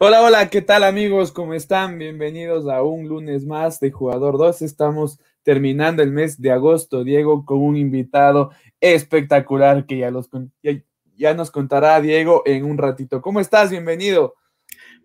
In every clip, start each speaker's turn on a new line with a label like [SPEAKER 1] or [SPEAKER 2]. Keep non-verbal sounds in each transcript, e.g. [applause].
[SPEAKER 1] Hola, hola, ¿qué tal amigos? ¿Cómo están? Bienvenidos a un lunes más de Jugador 2. Estamos terminando el mes de agosto, Diego, con un invitado espectacular que ya, los, ya, nos contará Diego en un ratito. ¿Cómo estás? Bienvenido.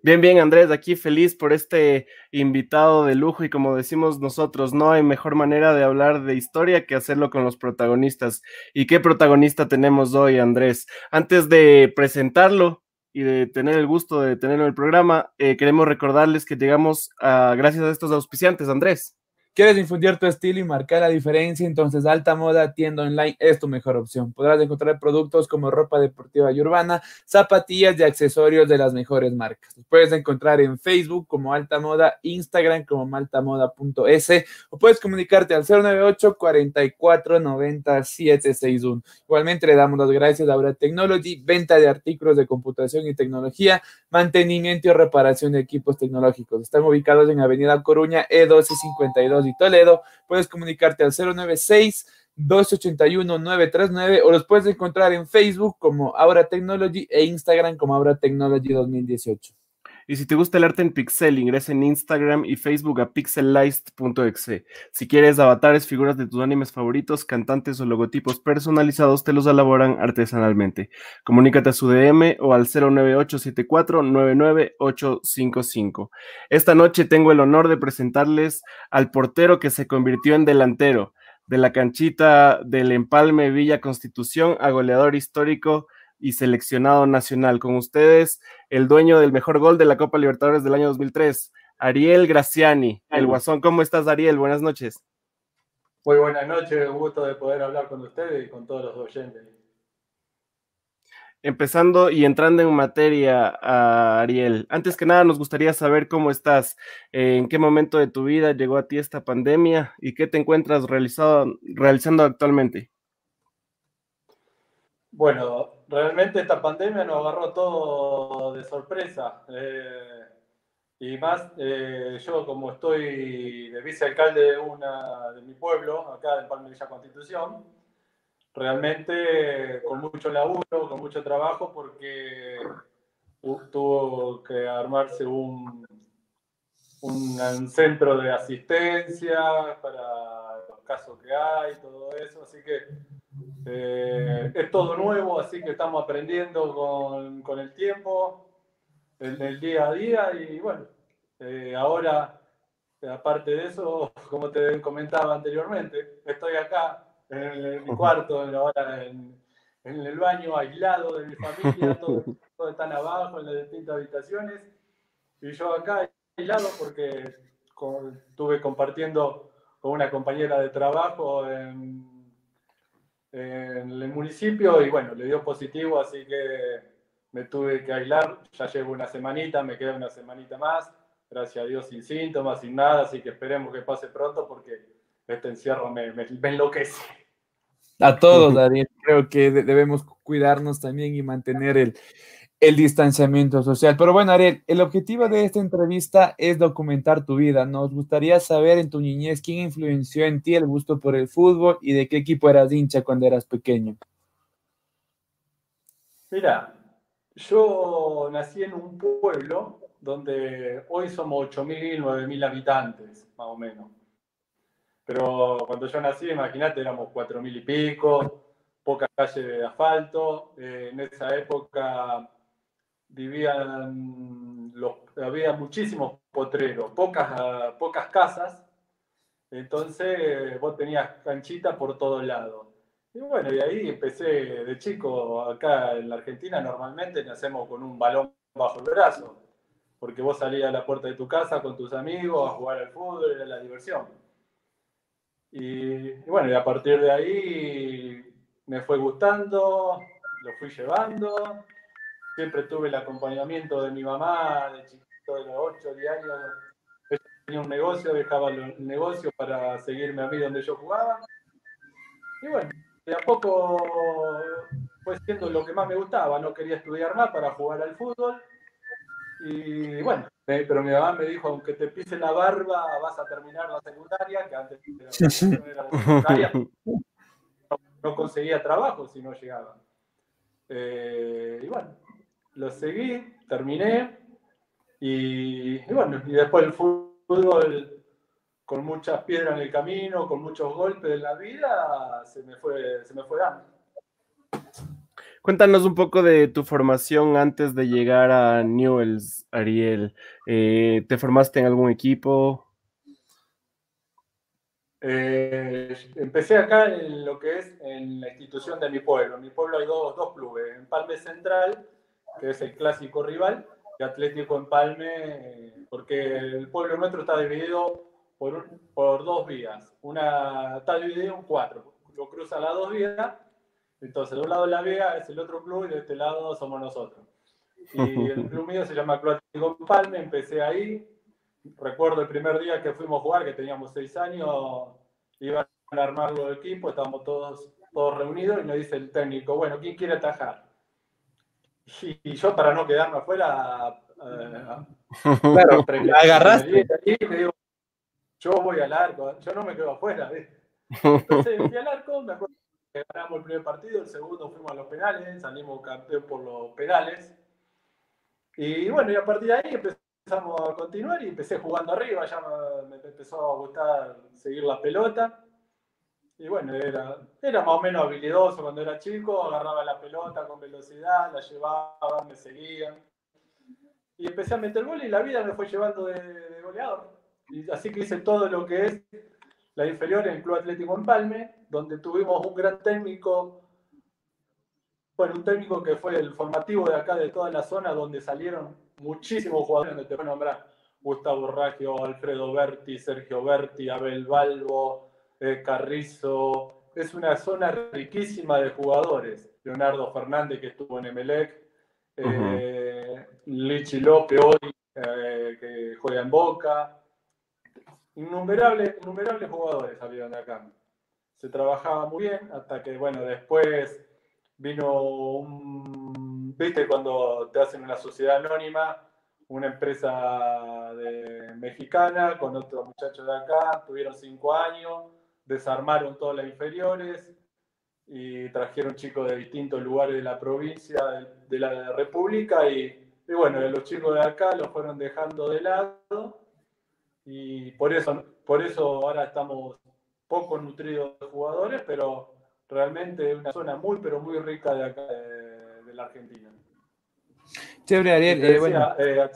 [SPEAKER 2] Bien, bien, Andrés, aquí feliz por este invitado de lujo y como decimos nosotros, no hay mejor manera de hablar de historia que hacerlo con los protagonistas. ¿Y qué protagonista tenemos hoy, Andrés? Antes de presentarlo, y de tener el gusto de tenerlo en el programa, eh, queremos recordarles que llegamos a, gracias a estos auspiciantes, Andrés.
[SPEAKER 1] ¿Quieres infundir tu estilo y marcar la diferencia? Entonces Alta Moda Tienda Online es tu mejor opción. Podrás encontrar productos como ropa deportiva y urbana, zapatillas y accesorios de las mejores marcas. Puedes encontrar en Facebook como Alta Moda, Instagram como maltamoda.es o puedes comunicarte al 098 44 90 761. Igualmente le damos las gracias a Aura Technology, venta de artículos de computación y tecnología, mantenimiento y reparación de equipos tecnológicos. Están ubicados en Avenida Coruña E1252 y Toledo, puedes comunicarte al 096 281 939 o los puedes encontrar en Facebook como Aura Technology e Instagram como Aura Technology 2018.
[SPEAKER 2] Y si te gusta el arte en pixel, ingresa en Instagram y Facebook a pixelized.exe. Si quieres avatares, figuras de tus animes favoritos, cantantes o logotipos personalizados, te los elaboran artesanalmente. Comunícate a su DM o al 09874-99855. Esta noche tengo el honor de presentarles al portero que se convirtió en delantero de la canchita del Empalme Villa Constitución a goleador histórico y seleccionado nacional. Con ustedes, el dueño del mejor gol de la Copa Libertadores del año 2003, Ariel Graciani, el Guasón. ¿Cómo estás, Ariel? Buenas noches.
[SPEAKER 3] Muy buenas noches, un gusto de poder hablar con ustedes y con todos los oyentes.
[SPEAKER 2] Empezando y entrando en materia, Ariel, antes que nada nos gustaría saber cómo estás, en qué momento de tu vida llegó a ti esta pandemia y qué te encuentras realizando actualmente.
[SPEAKER 3] Bueno, realmente esta pandemia nos agarró todo de sorpresa. Eh, y más, eh, yo como estoy de vicealcalde de, una, de mi pueblo, acá en Palme Villa Constitución, realmente con mucho laburo, con mucho trabajo, porque tuvo que armarse un, un centro de asistencia para los casos que hay, todo eso. Así que eh, es todo nuevo, así que estamos aprendiendo con, con el tiempo, en el día a día y bueno, eh, ahora, aparte de eso, [laughs] como te comentaba anteriormente, estoy acá en, mi cuarto, ahora en, en, el baño, aislado de mi familia, [laughs] todos, están abajo en las distintas habitaciones. Y yo acá aislado porque estuve compartiendo con una compañera de trabajo en en el municipio y bueno, le dio positivo, así que me tuve que aislar. Ya llevo una semanita, me queda una semanita más. Gracias a Dios sin síntomas, sin nada, así que esperemos que pase pronto porque este encierro me, me, me enloquece.
[SPEAKER 1] A todos, [laughs] Daniel, creo que debemos cuidarnos también y mantener el, el distanciamiento social. Pero bueno, Ariel, el objetivo de esta entrevista es documentar tu vida. Nos gustaría saber en tu niñez quién influenció en ti el gusto por el fútbol y de qué equipo eras hincha cuando eras pequeño.
[SPEAKER 3] Mira, yo nací en un pueblo donde hoy somos 8.000, 9.000 habitantes, más o menos. Pero cuando yo nací, imagínate, éramos 4.000 y pico, poca calle de asfalto. Eh, en esa época vivían los, había muchísimos potreros, pocas, pocas casas, entonces vos tenías canchita por todos lados. Y bueno, y ahí empecé de chico, acá en la Argentina normalmente nacemos con un balón bajo el brazo, porque vos salías a la puerta de tu casa con tus amigos a jugar al fútbol, era la diversión. Y, y bueno, y a partir de ahí me fue gustando, lo fui llevando, siempre tuve el acompañamiento de mi mamá, de chiquito, de los 8, 10 años. Ella tenía un negocio, dejaba el negocio para seguirme a mí donde yo jugaba. Y bueno, de a poco fue siendo lo que más me gustaba. No quería estudiar más para jugar al fútbol. Y bueno, pero mi mamá me dijo, aunque te pise la barba, vas a terminar la secundaria, que antes era la secundaria. No, conseguía trabajo si no llegaba. Eh, y bueno, lo seguí, terminé Y, bueno, y después el fútbol con muchas piedras en el camino, con muchos golpes en la vida, se me fue, se me fue dando.
[SPEAKER 2] Cuéntanos un poco de tu formación antes de llegar a Newells, Ariel. Eh, ¿Te formaste en algún equipo?
[SPEAKER 3] Eh, empecé acá en lo que es en la institución de mi pueblo. En mi pueblo hay dos, dos clubes, Empalme Central, que es el clásico rival, y Atlético Empalme, porque el pueblo nuestro está dividido por, por dos vías. Una está dividido en cuatro, lo cruza las dos vías, entonces de un lado la vía es el otro club y de este lado somos nosotros. Y el [laughs] club mío se llama Club Atlético Empalme, empecé ahí, recuerdo el primer día que fuimos a jugar, que teníamos seis años, iban a armar los equipos, estábamos todos, todos reunidos y me dice el técnico, bueno, ¿quién quiere atajar? Y, yo para no quedarme afuera,
[SPEAKER 1] eh, claro, [laughs] agarraste.
[SPEAKER 3] Y me digo, yo voy al arco, yo no me quedo afuera. Entonces fui al arco, me acuerdo que ganamos el primer partido, el segundo fuimos a los penales, salimos campeón por los penales. Y bueno, y a partir de ahí empezamos a continuar y empecé jugando arriba, ya me, empezó a gustar seguir la pelota. Y bueno, era, era más o menos habilidoso cuando era chico, agarraba la pelota con velocidad, la llevaba, me seguían. Y empecé a meter gol y la vida me fue llevando de, goleador. Así que hice todo lo que es la inferior en el Club Atlético Empalme, donde tuvimos un gran técnico, bueno, un técnico que fue el formativo de acá, de toda la zona, donde salieron muchísimos jugadores donde te voy a nombrar Gustavo Raggio, Alfredo Berti, Sergio Berti, Abel Balbo, eh, Carrizo. Es una zona riquísima de jugadores. Leonardo Fernández, que estuvo en Emelec, eh, Lichi López hoy, eh, que juega en Boca. Innumerables, innumerables jugadores salieron de acá. Se trabajaba muy bien hasta que, bueno, después vino un viste cuando te hacen una sociedad anónima, una empresa de, mexicana con otros muchachos de acá, tuvieron cinco años, desarmaron todas las inferiores y trajeron chicos de distintos lugares de la provincia, de, la República y, y, bueno, los chicos de acá los fueron dejando de lado y por eso, por eso ahora estamos poco nutridos de jugadores, pero realmente es una zona muy, pero muy rica de acá de la Argentina.
[SPEAKER 1] Chévere, Ariel. Eh, bueno. Eh,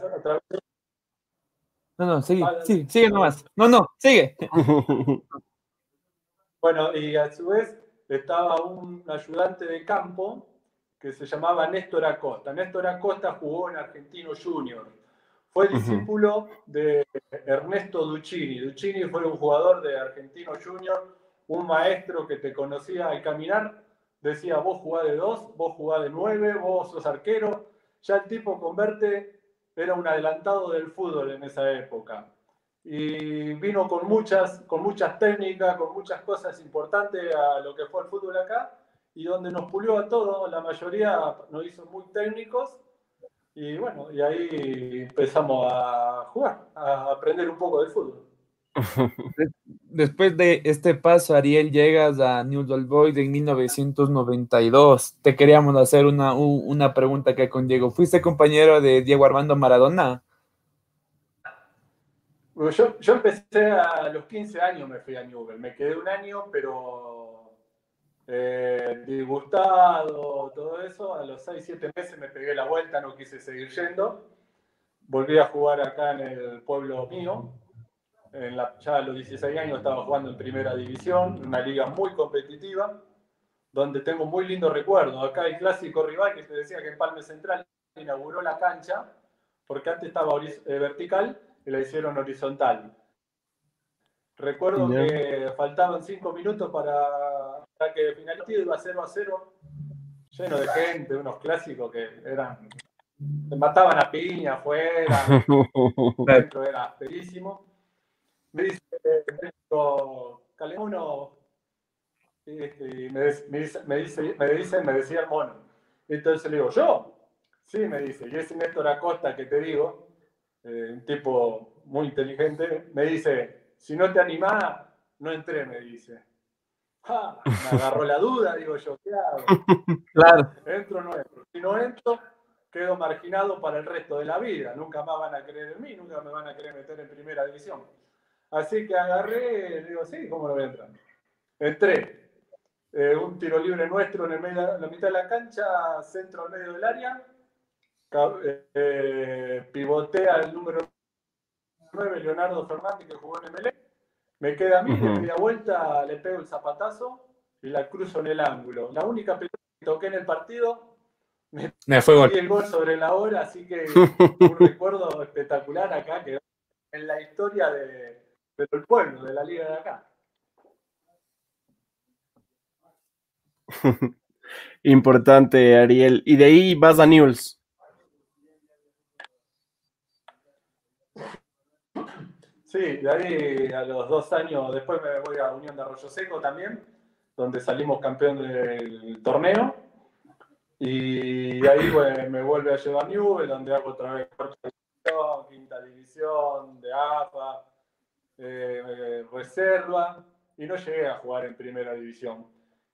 [SPEAKER 1] no, no, sigue, sí, sigue nomás. No, no, sigue. [laughs]
[SPEAKER 3] bueno, y a su vez estaba un ayudante de campo que se llamaba Néstor Acosta. Néstor Acosta jugó en Argentino Junior. Fue discípulo de Ernesto Duccini. Duccini fue un jugador de Argentino Junior, un maestro que te conocía al caminar decía, vos jugás de dos, vos jugás de nueve, vos sos arquero. Ya el tipo converte, era un adelantado del fútbol en esa época. Y vino con muchas, con muchas técnicas, con muchas cosas importantes a lo que fue el fútbol acá, y donde nos pulió a todos, la mayoría nos hizo muy técnicos, y bueno, y ahí empezamos a jugar, a aprender un poco de fútbol. [laughs]
[SPEAKER 1] Después de este paso, Ariel, llegas a New Old Boys en 1992. Te queríamos hacer una, una pregunta que con Diego. ¿Fuiste compañero de Diego Armando Maradona?
[SPEAKER 3] Yo, yo, empecé a los 15 años, me fui a Newell. Me quedé un año, pero eh, disgustado, todo eso. A los 6, 7 meses me pegué la vuelta, no quise seguir yendo. Volví a jugar acá en el pueblo mío, ya a los 16 años estaba jugando en primera división, una liga muy competitiva, donde tengo muy lindos recuerdos. Acá el clásico rival que te decía que en Palme Central inauguró la cancha, porque antes estaba eh, vertical y la hicieron horizontal. Recuerdo que faltaban 5 minutos para, que finalice, iba 0 a 0, lleno de gente, unos clásicos que eran. Se mataban a piña afuera, [laughs] dentro era ferísimo me dice, Calemono, este, me, dice, me, dice, me, dice, me decía el mono. Entonces le digo, ¿yo? Sí, me dice, y ese Néstor Acosta que te digo, eh, un tipo muy inteligente, me dice, si no te animás, no entré, me dice. Ah, me agarró la duda, digo yo, ¿qué hago? [laughs]
[SPEAKER 1] Claro.
[SPEAKER 3] Entro o no entro. Si no entro, quedo marginado para el resto de la vida. Nunca más van a creer en mí, nunca me van a querer meter en primera división. Así que agarré, digo, sí, ¿cómo lo voy a entrar? Entré. Eh, un tiro libre nuestro en, el medio, en la mitad de la cancha, centro al medio del área. Eh, pivotea el número 9, Leonardo Fernández, que jugó en MLE. Me queda a mí, de media vuelta, le pego el zapatazo y la cruzo en el ángulo. La única pelota que toqué en el partido
[SPEAKER 1] me, fue gol.
[SPEAKER 3] el gol sobre la hora, así que [laughs] un recuerdo espectacular acá que en la historia de, del pueblo, de la liga de acá. [laughs]
[SPEAKER 2] Importante, Ariel. Y de ahí vas a News.
[SPEAKER 3] Sí, de ahí a los dos años, después me voy a Unión de Arroyo Seco también, donde salimos campeón del torneo. Y ahí me vuelve a llevar Newell, donde hago otra vez división, quinta división, de AFA, eh, reserva, y no llegué a jugar en primera división.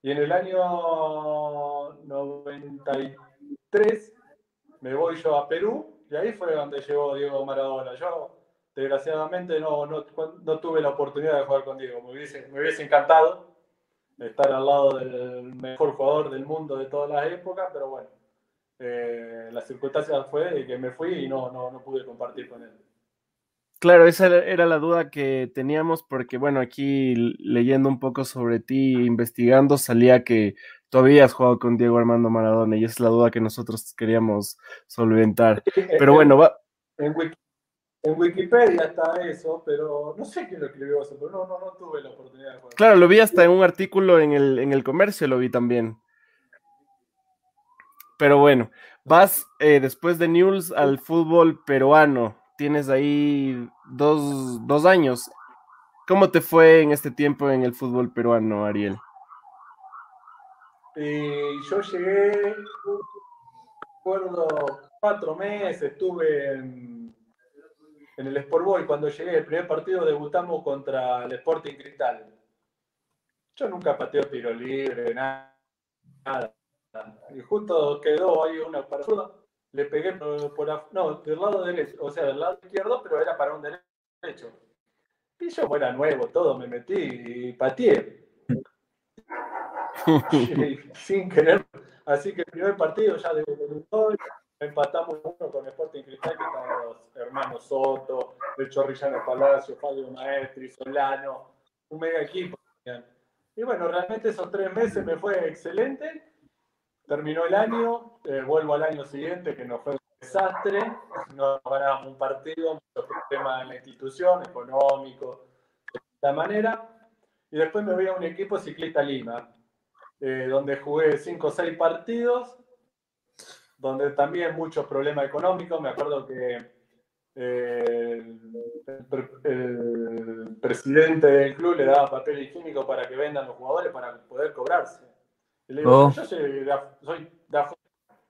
[SPEAKER 3] Y en el año 93 me voy yo a Perú, y ahí fue donde llegó Diego Maradona. Desgraciadamente, no, no, no tuve la oportunidad de jugar con Diego, me hubiese, me hubiese encantado estar al lado del mejor jugador del mundo de todas las épocas, pero bueno, eh, la circunstancia fue que me fui y no, no, no pude compartir con él.
[SPEAKER 2] Claro, esa era la duda que teníamos porque, bueno, aquí leyendo un poco sobre ti, investigando, salía que tú habías jugado con Diego Armando Maradona y esa es la duda que nosotros queríamos solventar. Pero bueno, va...
[SPEAKER 3] En, en Wikipedia está eso, pero no sé quién lo escribió eso, pero no, no, no tuve la oportunidad de jugar.
[SPEAKER 2] Claro, lo vi hasta en un artículo en el, en el comercio, lo vi también. Pero bueno, vas eh, después de News al fútbol peruano. Tienes ahí dos, dos años. ¿Cómo te fue en este tiempo en el fútbol peruano, Ariel?
[SPEAKER 3] Yo llegué, recuerdo, cuatro meses, estuve en en el Sport Boy, cuando llegué, el primer partido debutamos contra el Sporting Cristal. Yo nunca pateo tiro libre, nada. Y justo quedó ahí una para le pegué por, no, del lado derecho, o sea, del lado izquierdo, pero era para un derecho. Y yo, era nuevo, todo, me metí y pateé. [laughs] [laughs] sin querer. Así que el primer partido ya de empatamos uno con Sporting Cristal, que estaban los hermanos Soto, el Chorrillano Palacio, Fabio Maestri, Solano, un mega equipo. Y bueno, realmente esos tres meses me fue excelente. Terminó el año, eh, vuelvo al año siguiente, que nos fue un desastre. No ganábamos un partido, muchos problemas en la institución, económico, de esta manera. Y después me voy a un equipo ciclista Lima, eh, donde jugué cinco o seis partidos donde también muchos problemas económicos. Me acuerdo que eh, el, presidente del club le daba papel higiénico para que vendan los jugadores para poder cobrarse. Y le digo, oh. yo soy de, soy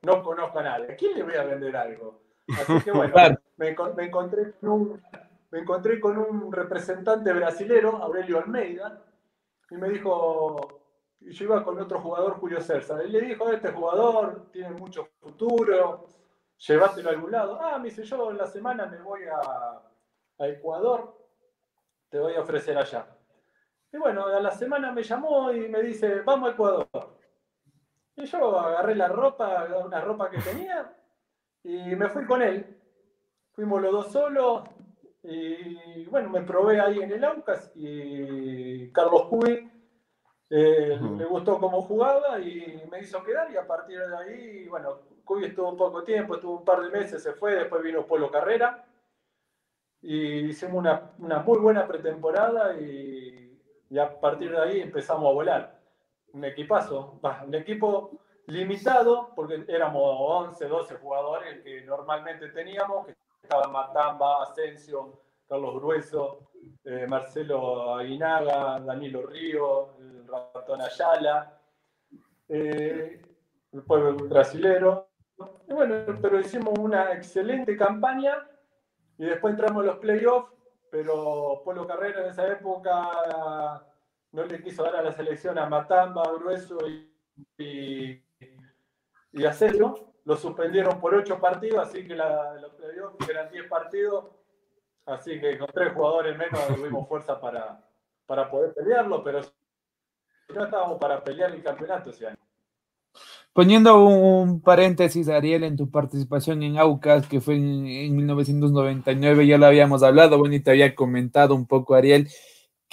[SPEAKER 3] no conozco a nadie. ¿A quién le voy a vender algo? Así que bueno, me, encontré con un, me encontré con un representante brasilero, Aurelio Almeida, y me dijo, y yo iba con otro jugador, Julio César. Y le dijo, este jugador tiene mucho futuro, llévatelo a algún lado. Ah, me dice, yo en la semana me voy a, Ecuador, te voy a ofrecer allá. Y bueno, a la semana me llamó y me dice, vamos a Ecuador. Y yo agarré la ropa, una ropa que tenía, y me fui con él. Fuimos los dos solos, y bueno, me probé ahí en el Aucas, y Carlos Cuy eh, me gustó cómo jugaba y me hizo quedar y a partir de ahí, bueno, Cuy estuvo un poco tiempo, estuvo un par de meses, se fue, después vino Polo Carrera y hicimos una, una muy buena pretemporada y, y, a partir de ahí empezamos a volar. Un equipazo, un equipo limitado porque éramos 11, 12 jugadores que normalmente teníamos, que estaban Matamba, Asensio, Carlos Grueso, eh, Marcelo Aguinaga, Danilo Río, ratón Ayala, eh, el pueblo brasilero. bueno, pero hicimos una excelente campaña y después entramos en los playoffs, pero Polo Carrera en esa época no le quiso dar a la selección a Matamba, Grueso y, y, y lo suspendieron por ocho partidos, así que la, los playoffs eran 10 partidos, así que con tres jugadores menos tuvimos fuerza para, para poder pelearlo, pero no estábamos para pelear el campeonato ese año.
[SPEAKER 1] Poniendo un, paréntesis, Ariel, en tu participación en AUCAS, que fue en, en, 1999, ya lo habíamos hablado, bueno, y te había comentado un poco, Ariel,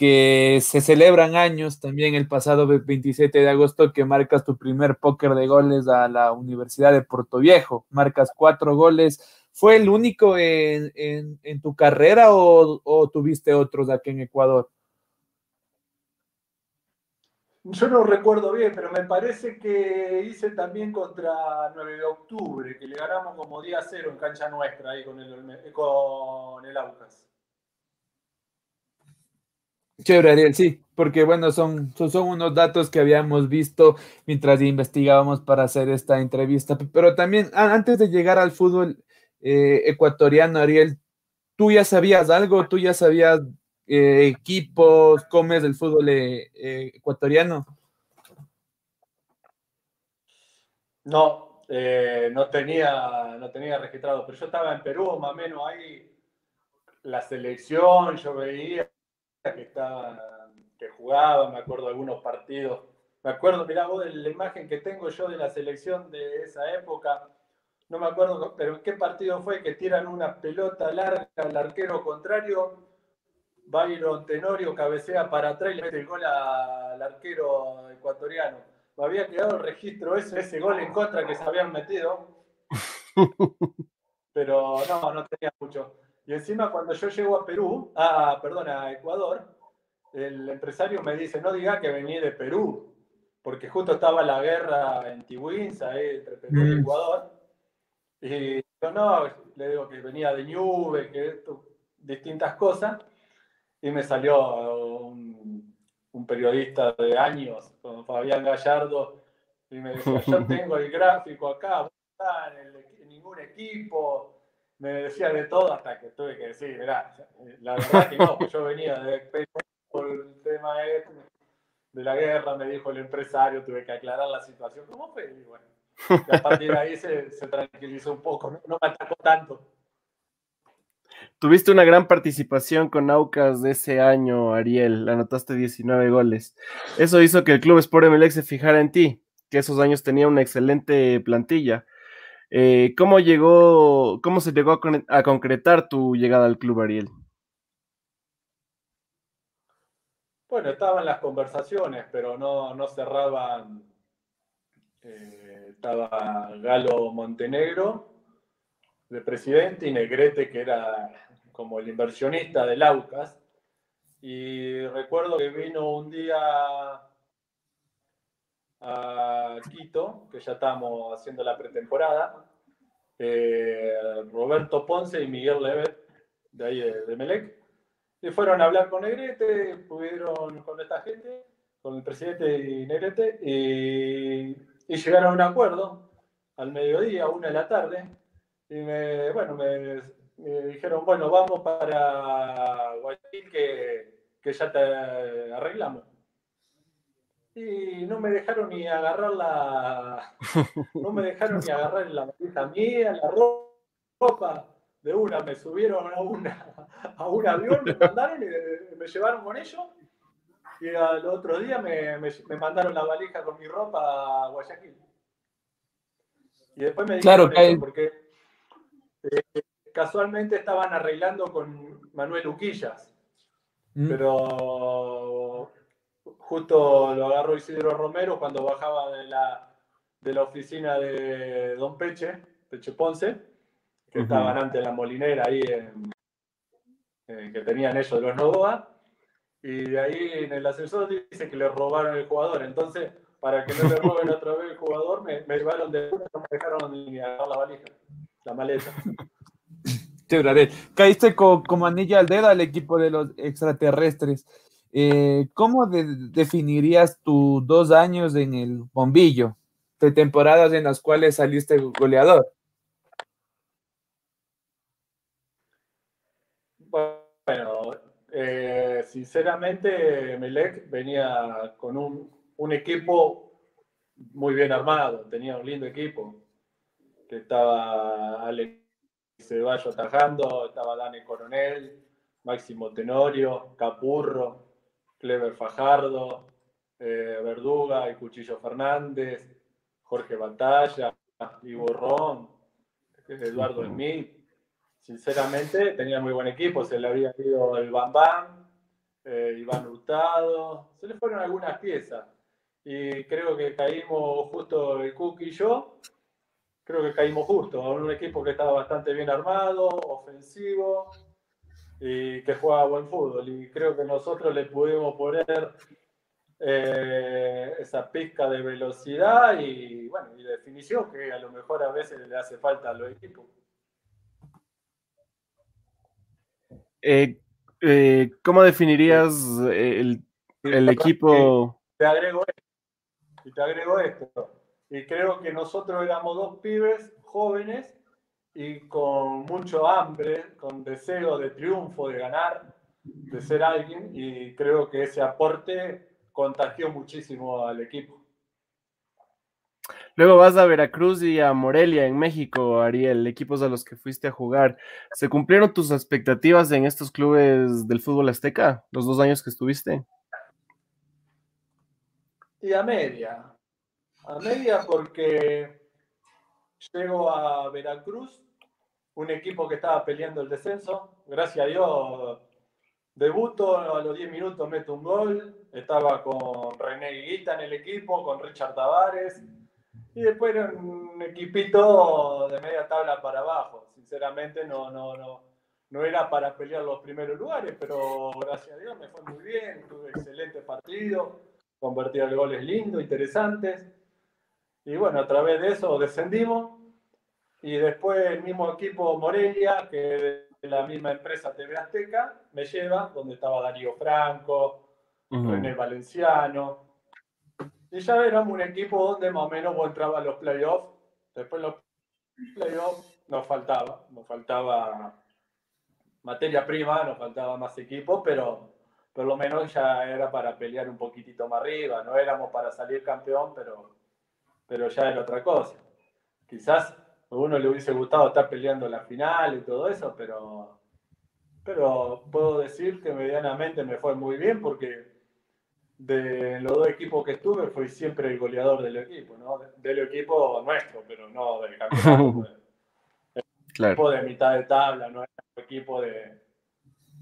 [SPEAKER 1] que se celebran años también el pasado 27 de agosto que marcas tu primer póker de goles a la Universidad de Puerto Viejo, marcas cuatro goles. ¿Fue el único en, en, tu carrera o, tuviste otros aquí en Ecuador?
[SPEAKER 3] Yo no recuerdo bien, pero me parece que hice también contra 9 de octubre, que le ganamos como día cero en cancha nuestra ahí con el, con el Aucas.
[SPEAKER 1] Chévere, Ariel, sí, porque bueno, son, son unos datos que habíamos visto mientras investigábamos para hacer esta entrevista. Pero también, antes de llegar al fútbol eh, ecuatoriano, Ariel, ¿tú ya sabías algo? ¿Tú ya sabías eh, equipos? ¿Comes del fútbol eh, ecuatoriano?
[SPEAKER 3] No, no, tenía, no tenía registrado, pero yo estaba en Perú, más o menos ahí la selección, yo veía que estaba, que jugaba, me acuerdo de algunos partidos. Me acuerdo, mirá vos, de la imagen que tengo yo de la selección de esa época, no me acuerdo, pero qué partido fue que tiran una pelota larga al arquero contrario, Byron Tenorio cabecea para atrás y le mete el gol al arquero ecuatoriano. Me había quedado el registro ese, ese gol en contra que se habían metido, [laughs] pero no, no tenía mucho. Y encima cuando yo llego a Perú, ah, perdón, a Ecuador, el empresario me dice, no diga que venía de Perú, porque justo estaba la guerra en Tihuinza, entre Perú y mm. Ecuador. Y yo no, le digo que venía de Ñube, que esto, distintas cosas. Y me salió un, un periodista de años, con Fabián Gallardo, y me decía, yo [laughs] tengo el gráfico acá, en, en ningún equipo, me decía de todo hasta que tuve que decir, mirá, la verdad que no, yo venía de por el tema este, de la guerra, me dijo el empresario, tuve que aclarar la situación. ¿Cómo fue? Y bueno, a partir de ahí se, tranquilizó un poco, no, me atacó tanto.
[SPEAKER 2] Tuviste una gran participación con Aucas de ese año, Ariel. Anotaste 19 goles. Eso hizo que el Club Sport MLX se fijara en ti, que esos años tenía una excelente plantilla. Eh, ¿Cómo llegó, cómo se llegó a, concretar tu llegada al club, Ariel?
[SPEAKER 3] Bueno, estaban las conversaciones, pero no, no cerraban. Eh, estaba Galo Montenegro de presidente y Negrete, que era como el inversionista del Aucas. Y recuerdo que vino un día a Quito, que ya estamos haciendo la pretemporada, eh, Roberto Ponce y Miguel Levet, de ahí de, Melec, y fueron a hablar con Negrete, pudieron con esta gente, con el presidente y Negrete, y, llegaron a un acuerdo al mediodía, una de la tarde, y me, bueno, me, dijeron, bueno, vamos para Guayaquil que, que ya te arreglamos y no me dejaron ni agarrar la. No me dejaron ni agarrar la maleta mía, la ropa. De una, me subieron a, una, a un avión, me mandaron y me llevaron con ellos. Y al otro día me, me, mandaron la valija con mi ropa a Guayaquil. Y después me dijeron claro que... porque eh, casualmente estaban arreglando con Manuel Uquillas. Mm. Pero justo lo agarró Isidro Romero cuando bajaba de la, de la oficina de Don Peche, Peche Ponce, que estaban antes en la molinera ahí, que tenían ellos los Novoa, y de ahí en el ascensor dice que le robaron el jugador. Entonces, para que no le roben [laughs] otra vez el jugador, me, me llevaron de no me dejaron ni agarrar la valija, la maleta.
[SPEAKER 1] Caíste como anilla al dedo al equipo de los extraterrestres. Eh, ¿Cómo definirías tus dos años en el bombillo? De temporadas en las cuales saliste goleador.
[SPEAKER 3] Bueno, eh, sinceramente, Melec venía con un, equipo muy bien armado, tenía un lindo equipo. que estaba Alex Ceballo atajando, estaba Dani Coronel, Máximo Tenorio, Capurro, Clever Fajardo, eh, Verduga y Cuchillo Fernández, Jorge Batalla, Ivo Ron, Eduardo Smith. Sinceramente, tenía muy buen equipo, se le había ido el Bam Bam, eh, Iván Hurtado, se le fueron algunas piezas. Y creo que caímos justo el Cook y yo, creo que caímos justo, un equipo que estaba bastante bien armado, ofensivo y que juega buen fútbol. Y creo que nosotros le pudimos poner eh, esa pizca de velocidad y, bueno, y definición que a lo mejor a veces le hace falta a los equipos.
[SPEAKER 2] Eh, eh, ¿Cómo definirías el, el equipo?
[SPEAKER 3] Te agrego esto. Y te agrego esto. Y creo que nosotros éramos dos pibes jóvenes y con mucho hambre, con deseo de triunfo, de ganar, de ser alguien. Y creo que ese aporte contagió muchísimo al equipo.
[SPEAKER 2] Luego vas a Veracruz y a Morelia en México, Ariel, equipos a los que fuiste a jugar. ¿Se cumplieron tus expectativas en estos clubes del fútbol azteca los dos años que estuviste?
[SPEAKER 3] Y a media. A media porque llego a Veracruz, un equipo que estaba peleando el descenso. Gracias a Dios Debuto a los 10 minutos, meto un gol. Estaba con René Guita en el equipo, con Richard Tavares. Y después era un equipito de media tabla para abajo. Sinceramente, no, no, no, no era para pelear los primeros lugares, pero gracias a Dios me fue muy bien. Tuve excelente partido, convertí goles lindos, interesantes. Y bueno, a través de eso descendimos. Y después el mismo equipo Morelia, que la misma empresa TV Azteca me lleva, donde estaba Darío Franco, René Valenciano. Y ya éramos un equipo donde más o menos vos entrabas a los playoffs. Después los playoffs nos faltaba, nos faltaba materia prima, nos faltaba más equipo, pero por lo menos ya era para pelear un poquitito más arriba. No éramos para salir campeón, pero, pero ya era otra cosa. Quizás a uno le hubiese gustado estar peleando la final y todo eso, pero, pero puedo decir que medianamente me fue muy bien porque de los dos equipos que estuve fui siempre el goleador del equipo, ¿no? Del equipo nuestro, pero no del campeonato. [laughs] el equipo de mitad de tabla, no era el equipo de,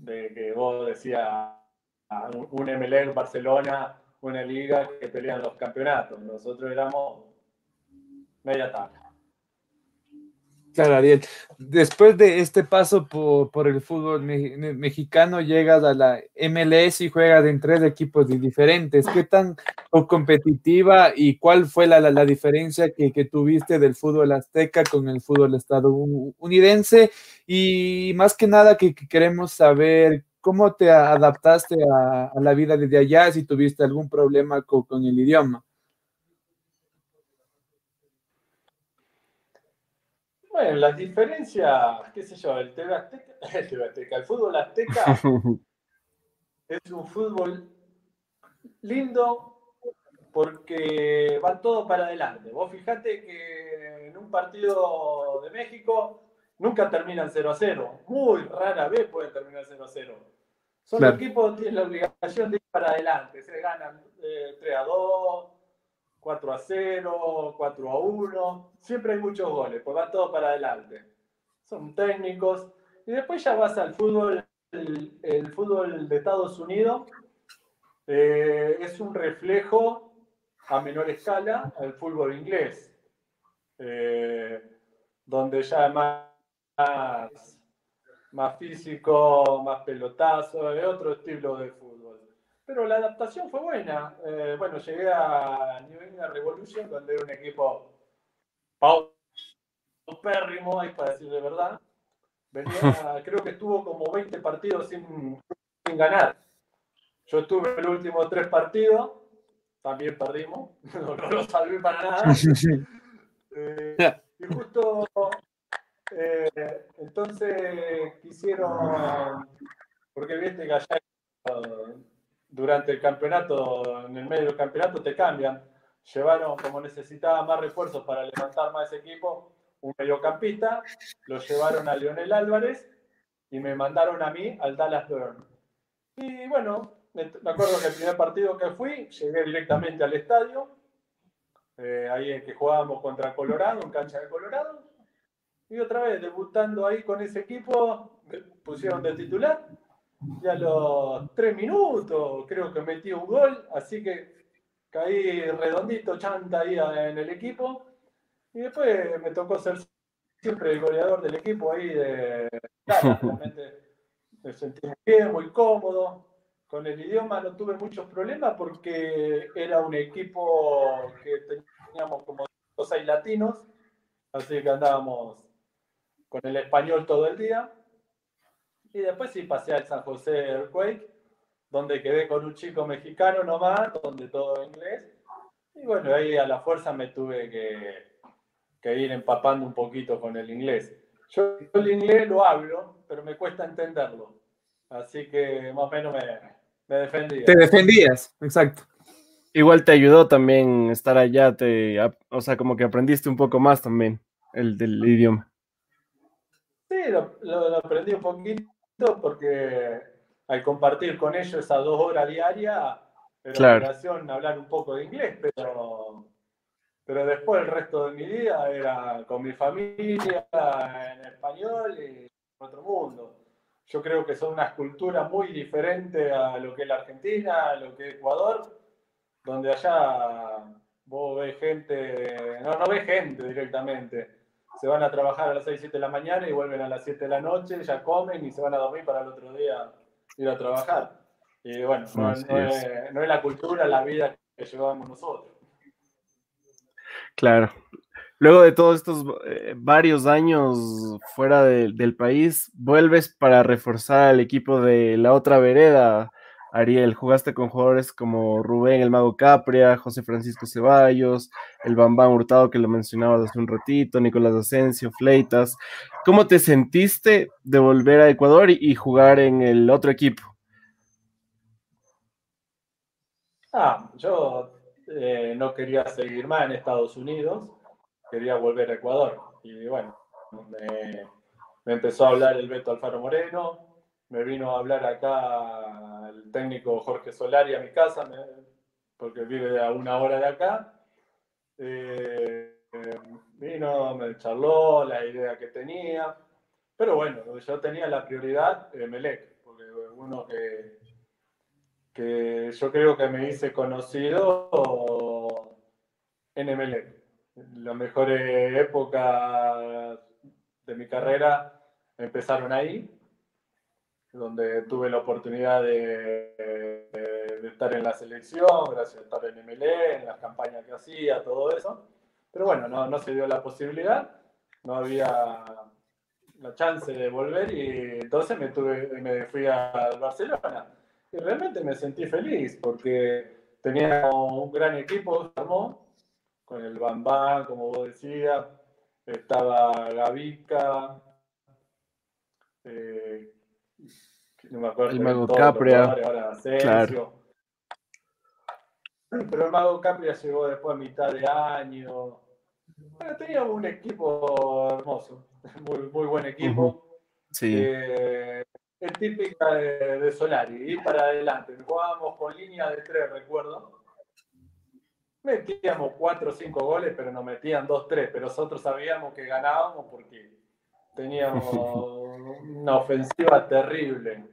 [SPEAKER 3] de que vos decías un MLE Barcelona, una liga que pelean los campeonatos. Nosotros éramos media tabla.
[SPEAKER 1] Claro, Ariel. Después de este paso por, el fútbol mexicano, llegas a la MLS y juegas en tres equipos diferentes. ¿Qué tan competitiva y cuál fue la, diferencia que, tuviste del fútbol azteca con el fútbol estadounidense? Y más que nada que, queremos saber cómo te adaptaste a, la vida desde allá, si tuviste algún problema con el idioma.
[SPEAKER 3] Bueno, las diferencias, qué sé yo, el TV Azteca, [laughs] el, TV Azteca, el fútbol azteca [laughs] es un fútbol lindo porque van todos para adelante. Vos fijate que en un partido de México nunca terminan 0 a 0. Muy rara vez pueden terminar 0 a 0. Son equipos que tienen la obligación de ir para adelante. Se ganan 3 eh, a 2, 4 a 0, 4 a 1. Siempre hay muchos goles, pues va todo para adelante. Son técnicos. Y después ya vas al fútbol, el, fútbol de Estados Unidos. Eh, es un reflejo a menor escala al fútbol inglés, eh, donde ya es más, más físico, más pelotazo, es otro estilo de fútbol pero la adaptación fue buena. Eh, bueno, llegué a New England Revolution, donde era un equipo paupérrimo, hay para decir de verdad. Venía, [laughs] creo que estuvo como 20 partidos sin, sin ganar. Yo estuve en los últimos tres partidos, también perdimos, [laughs] no, lo salvé para nada. [laughs] Eh, y justo eh, entonces quisieron, porque viste que allá durante el campeonato, en el medio del campeonato, te cambian. Llevaron, como necesitaba más refuerzos para levantar más ese equipo, un mediocampista, lo llevaron a Lionel Álvarez y me mandaron a mí al Dallas Burn. Y bueno, me, acuerdo que el primer partido que fui, llegué directamente al estadio, eh, ahí en que jugábamos contra Colorado, en cancha de Colorado, y otra vez debutando ahí con ese equipo, pusieron de titular, y a los tres minutos creo que metí un gol, así que caí redondito, chanta ahí en el equipo, y después me tocó ser siempre el goleador del equipo ahí de... [laughs] realmente. Me sentí muy bien, muy cómodo, con el idioma no tuve muchos problemas porque era un equipo que teníamos como seis latinos, así que andábamos con el español todo el día. Y después sí pasé al San José Earthquake, donde quedé con un chico mexicano nomás, donde todo inglés. Y bueno, ahí a la fuerza me tuve que, que ir empapando un poquito con el inglés. Yo el inglés lo hablo, pero me cuesta entenderlo. Así que más o menos me, me defendía.
[SPEAKER 1] Te defendías, exacto.
[SPEAKER 2] Igual te ayudó también estar allá, te, o sea, como que aprendiste un poco más también el del idioma.
[SPEAKER 3] Sí, lo, aprendí un poquito porque al compartir con ellos esas dos horas diarias, era claro. obligación hablar un poco de inglés, pero, pero después el resto de mi vida era con mi familia, en español y en otro mundo yo creo que son unas culturas muy diferentes a lo que es la Argentina, a lo que es Ecuador, donde allá vos ves gente, no, no ves gente directamente. Se van a trabajar a las 6, 7 de la mañana y vuelven a las 7 de la noche, ya comen y se van a dormir para el otro día ir a trabajar. Y bueno, no, es, no es la cultura, la vida que llevamos nosotros.
[SPEAKER 2] Claro, Luego de todos estos eh, varios años fuera del país, vuelves para reforzar al equipo de la otra vereda, Ariel. Jugaste con jugadores como Rubén el Mago Capria, José Francisco Ceballos, el Bambán Hurtado que lo mencionabas hace un ratito, Nicolás Asensio, Fleitas. ¿Cómo te sentiste de volver a Ecuador y, jugar en el otro equipo?
[SPEAKER 3] Ah, yo eh, no quería seguir más en Estados Unidos quería volver a Ecuador. Y bueno, me, empezó a hablar el Beto Alfaro Moreno, me vino a hablar acá el técnico Jorge Solari a mi casa, porque vive a una hora de acá. Eh, vino, me charló la idea que tenía, pero bueno, yo tenía la prioridad de Melec, porque uno que, que yo creo que me hice conocido en Melec las mejores épocas de mi carrera empezaron ahí, donde tuve la oportunidad de, estar en la selección, gracias a estar en MLE, en las campañas que hacía, todo eso. Pero bueno, no, no se dio la posibilidad, no había la chance de volver y entonces me, fui a Barcelona. Y realmente me sentí feliz porque tenía un gran equipo, con el Bambán, como vos decías, estaba Gavica, eh, no me acuerdo.
[SPEAKER 2] El Mago Capria.
[SPEAKER 3] claro. Pero el Mago Capria llegó después a mitad de año. Bueno, teníamos un equipo hermoso, [laughs] muy, muy buen equipo.
[SPEAKER 2] Sí.
[SPEAKER 3] Eh, es típica de, de, Solari, ir para adelante. Jugábamos con línea de tres, recuerdo metíamos cuatro o cinco goles, pero nos metían dos, tres. Pero nosotros sabíamos que ganábamos porque teníamos una ofensiva terrible.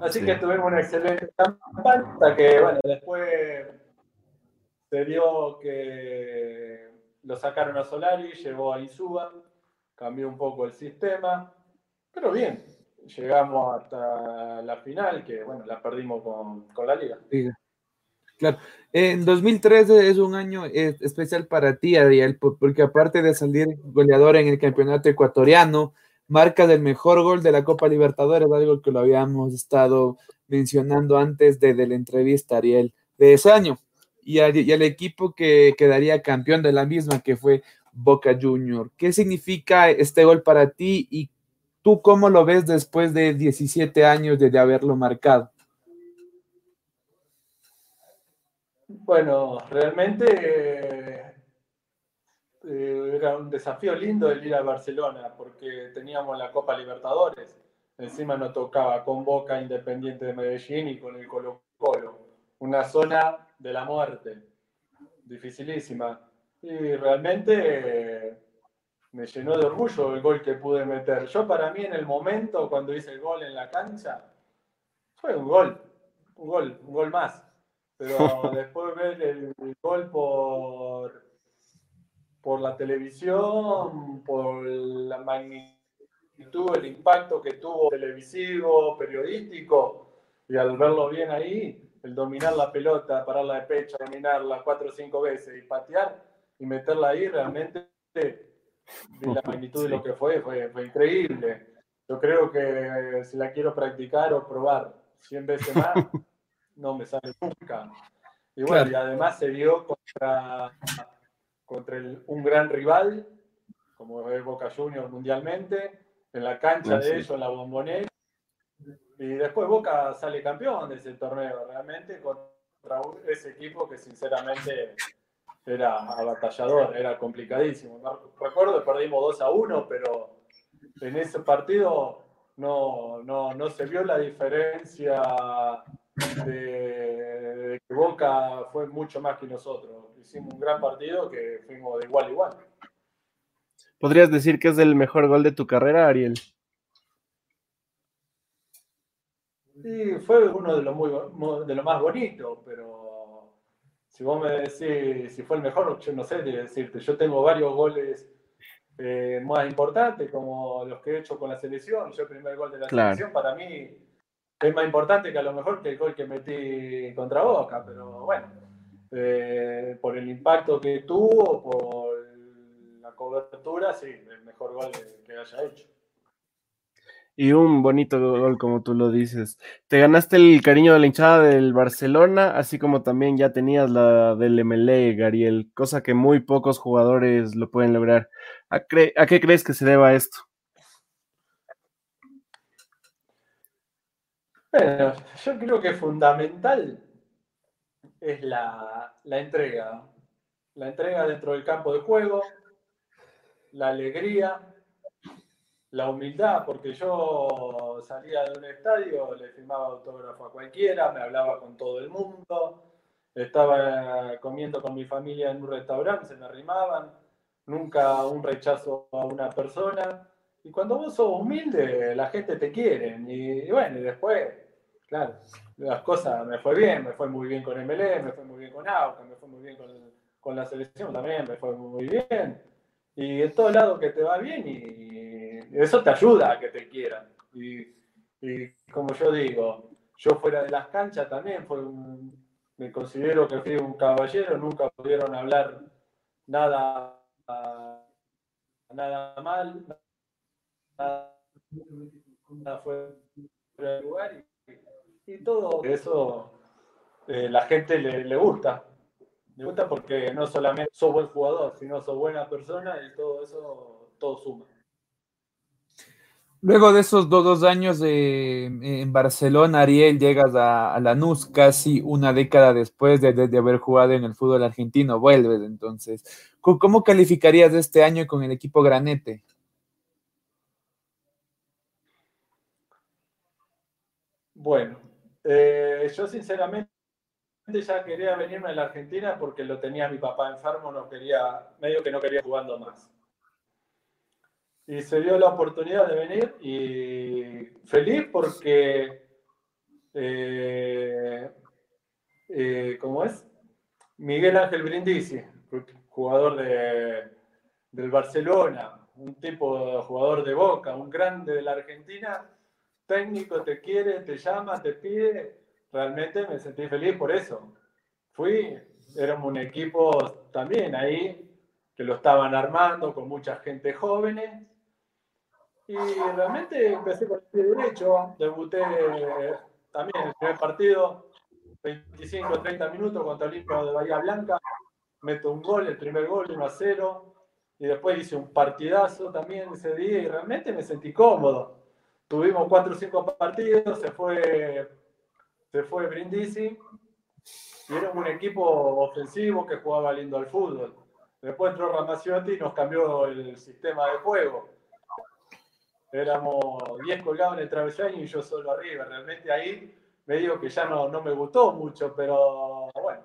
[SPEAKER 3] Así que tuvimos una excelente campaña que, bueno, después se dio que lo sacaron a Solari, llevó a Insúa, cambió un poco el sistema, pero bien, llegamos hasta la final, que bueno, la perdimos con, con la liga.
[SPEAKER 1] Claro, en 2013 es un año eh, especial para ti, Ariel, porque aparte de salir goleador en el campeonato ecuatoriano, marca del mejor gol de la Copa Libertadores, algo que lo habíamos estado mencionando antes de, la entrevista, Ariel, de ese año, y, al equipo que quedaría campeón de la misma, que fue Boca Junior. ¿Qué significa este gol para ti y tú cómo lo ves después de 17 años de haberlo marcado?
[SPEAKER 3] Bueno, realmente eh, era un desafío lindo el ir a Barcelona porque teníamos la Copa Libertadores. Encima nos tocaba con Boca Independiente de Medellín y con el Colo Colo. Una zona de la muerte. Dificilísima. Y realmente me llenó de orgullo el gol que pude meter. Yo para mí en el momento, cuando hice el gol en la cancha, fue un gol. Un gol, un gol más. Pero [laughs] después ver el gol por por la televisión, por la magnitud, el impacto que tuvo televisivo, periodístico, y al verlo bien ahí, el dominar la pelota, pararla de pecho, dominarla cuatro o cinco veces y patear y meterla ahí, realmente de la magnitud de lo que fue, fue, fue increíble. Yo creo que si la quiero practicar o probar 100 veces más, [laughs] no me sale nunca. Y bueno, y además se vio contra contra un gran rival, como es Boca Juniors mundialmente, en la cancha de ellos, en la bombonera. Y después Boca sale campeón de ese torneo, realmente, contra ese equipo que sinceramente era abatallador, era complicadísimo. Recuerdo que perdimos 2 a 1, pero en ese partido no, no, no se vio la diferencia de, que Boca fue mucho más que nosotros. Hicimos un gran partido que fuimos de igual a igual.
[SPEAKER 2] ¿Podrías decir que es el mejor gol de tu carrera, Ariel?
[SPEAKER 3] Sí, fue uno de los, muy, de más bonitos, pero si vos me decís si fue el mejor, yo no sé decirte. Yo tengo varios goles eh, más importantes, como los que he hecho con la selección. Yo el primer gol de la selección para mí es más importante que a lo mejor que el gol que metí contra Boca, pero bueno, eh, por el impacto que tuvo, por la cobertura, sí, el mejor gol que haya hecho.
[SPEAKER 2] Y un bonito gol, como tú lo dices. Te ganaste el cariño de la hinchada del Barcelona, así como también ya tenías la del MLE, Gariel, cosa que muy pocos jugadores lo pueden lograr. ¿A, ¿A qué crees que se deba esto?
[SPEAKER 3] Bueno, yo creo que fundamental es la, entrega. La entrega dentro del campo de juego, la alegría, la humildad, porque yo salía de un estadio, le firmaba autógrafo a cualquiera, me hablaba con todo el mundo, estaba comiendo con mi familia en un restaurante, se me arrimaban, nunca un rechazo a una persona. Y cuando vos sos humilde, la gente te quiere. Y, bueno, y después claro, las cosas me fue bien, me fue muy bien con MLE, me fue muy bien con AUCA, me fue muy bien con, la selección también, me fue muy bien. Y en todos lados que te va bien y eso te ayuda a que te quieran. Y, como yo digo, yo fuera de las canchas también fue me considero que fui un caballero, nunca pudieron hablar nada, nada mal, nada, nada fuera lugar todo eso eh, la gente le, gusta. Le gusta porque no solamente sos buen jugador, sino sos buena persona y todo eso, todo suma.
[SPEAKER 1] Luego de esos dos, años en Barcelona, Ariel, llegas a, a Lanús casi una década después de, de, haber jugado en el fútbol argentino, vuelves entonces. ¿Cómo calificarías este año con el equipo Granete?
[SPEAKER 3] Bueno, eh, yo sinceramente ya quería venirme a la Argentina porque lo tenía mi papá enfermo, no quería, medio que no quería jugando más. Y se dio la oportunidad de venir y feliz porque, eh, eh, ¿cómo es? Miguel Ángel Brindisi, jugador de, del Barcelona, un tipo de jugador de Boca, un grande de la Argentina, técnico te quiere, te llama, te pide, realmente me sentí feliz por eso. Fui, éramos un equipo también ahí que lo estaban armando con mucha gente jóvenes y realmente empecé con el derecho, debuté también en el primer partido, 25 30 minutos contra el Olimpia de Bahía Blanca, meto un gol, el primer gol 1 a 0 y después hice un partidazo también ese día y realmente me sentí cómodo tuvimos cuatro o cinco partidos, se fue, se fue Brindisi y era un equipo ofensivo que jugaba lindo al fútbol. Después entró Ramaciotti y nos cambió el sistema de juego. Éramos 10 colgados en el travesaño y yo solo arriba. Realmente ahí me digo que ya no, no me gustó mucho, pero bueno,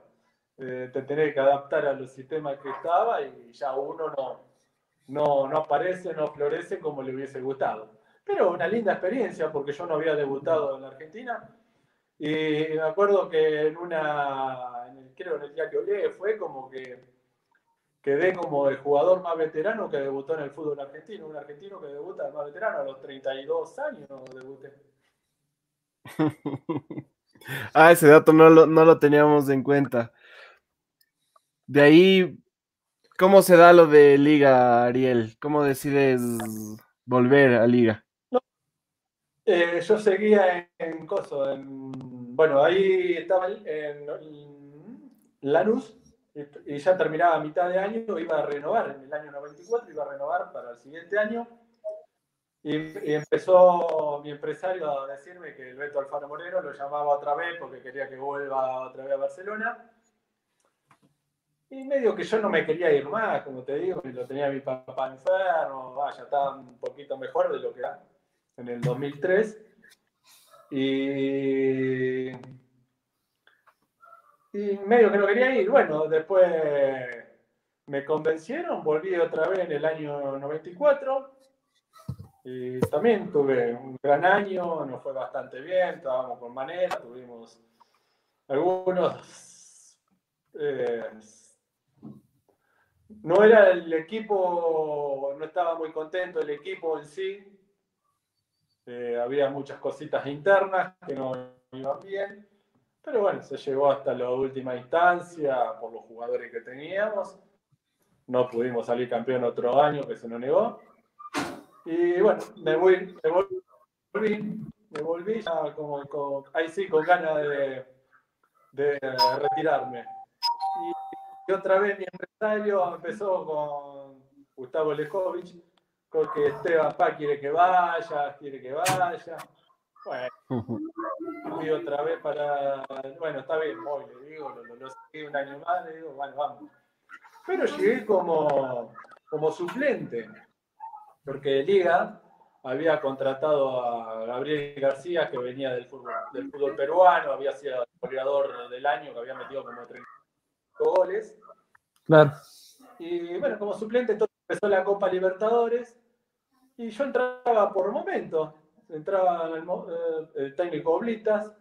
[SPEAKER 3] eh, te tenés que adaptar a los sistemas que estaba y ya uno no, no, no aparece, no florece como le hubiese gustado. Pero una linda experiencia porque yo no había debutado en la Argentina y me acuerdo que en una, creo en el día que olé, fue como que quedé como el jugador más veterano que debutó en el fútbol argentino, un argentino que debuta más veterano, a los 32 años debuté. [laughs]
[SPEAKER 2] ah, ese dato no lo, no lo teníamos en cuenta. De ahí, ¿cómo se da lo de Liga, Ariel? ¿Cómo decides volver a Liga?
[SPEAKER 3] Eh, yo seguía en, Coso, en, bueno, ahí estaba en, Lanús y, ya terminaba mitad de año, iba a renovar, en el año 94 iba a renovar para el siguiente año. Y, empezó mi empresario a decirme que el Beto Alfaro Moreno lo llamaba otra vez porque quería que vuelva otra vez a Barcelona. Y medio que yo no me quería ir más, como te digo, lo tenía mi papá enfermo, vaya, estaba un poquito mejor de lo que era en el 2003. Y, y medio que no quería ir. Bueno, después me convencieron, volví otra vez en el año 94. Y también tuve un gran año, nos fue bastante bien, estábamos con manera, tuvimos algunos... Eh, no era el equipo, no estaba muy contento el equipo en sí, eh, había muchas cositas internas que no iban bien, pero bueno, se llegó hasta la última instancia por los jugadores que teníamos. No pudimos salir campeón otro año, que se nos negó. Y bueno, me, voy, me volví, me volví ya como, ahí sí, con ganas de, de retirarme. Y, otra vez mi empresario empezó con Gustavo Lejovic porque Esteban Pá quiere que vaya, quiere que vaya. Bueno, fui otra vez para. Bueno, está bien, voy, le digo, lo, lo, seguí un año más, le digo, bueno, vamos. Pero llegué como, como suplente, porque Liga había contratado a Gabriel García, que venía del fútbol, del fútbol peruano, había sido goleador del año, que había metido como 30 goles.
[SPEAKER 1] Claro.
[SPEAKER 3] Y bueno, como suplente, entonces empezó la Copa Libertadores y yo entraba por momentos. Entraba el, eh, el, técnico Oblitas,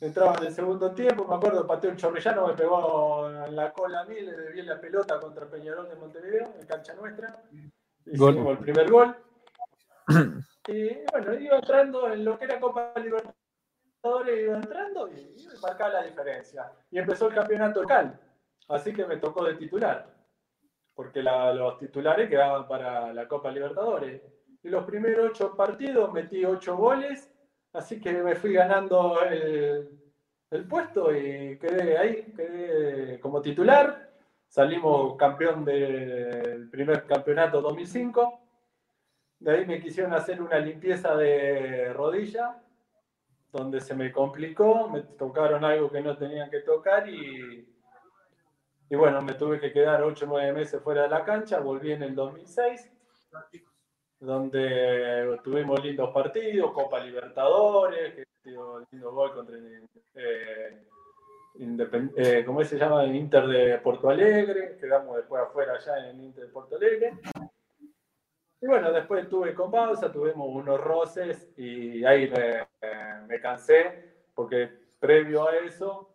[SPEAKER 3] entraba en el segundo tiempo, me acuerdo, pateó un chorrillano, me pegó en la cola a mí, le debí la pelota contra Peñarol de Montevideo, en cancha nuestra. Hicimos el primer gol. Y bueno, iba entrando en lo que era Copa Libertadores, iba entrando y, y marcaba la diferencia. Y empezó el campeonato local, así que me tocó de titular porque los titulares quedaban para la Copa Libertadores. Y los primeros ocho partidos metí ocho goles, así que me fui ganando el, puesto y quedé ahí, quedé como titular. Salimos campeón del primer campeonato 2005. De ahí me quisieron hacer una limpieza de rodilla, donde se me complicó, me tocaron algo que no tenían que tocar y y bueno, me tuve que quedar 8 o 9 meses fuera de la cancha, volví en el 2006, donde tuvimos lindos partidos, Copa Libertadores, que lindo gol contra eh, eh, ¿cómo se llama? Inter de Porto Alegre, quedamos después afuera allá en Inter de Porto Alegre. Y bueno, después tuve con pausa, tuvimos unos roces y ahí me cansé, porque previo a eso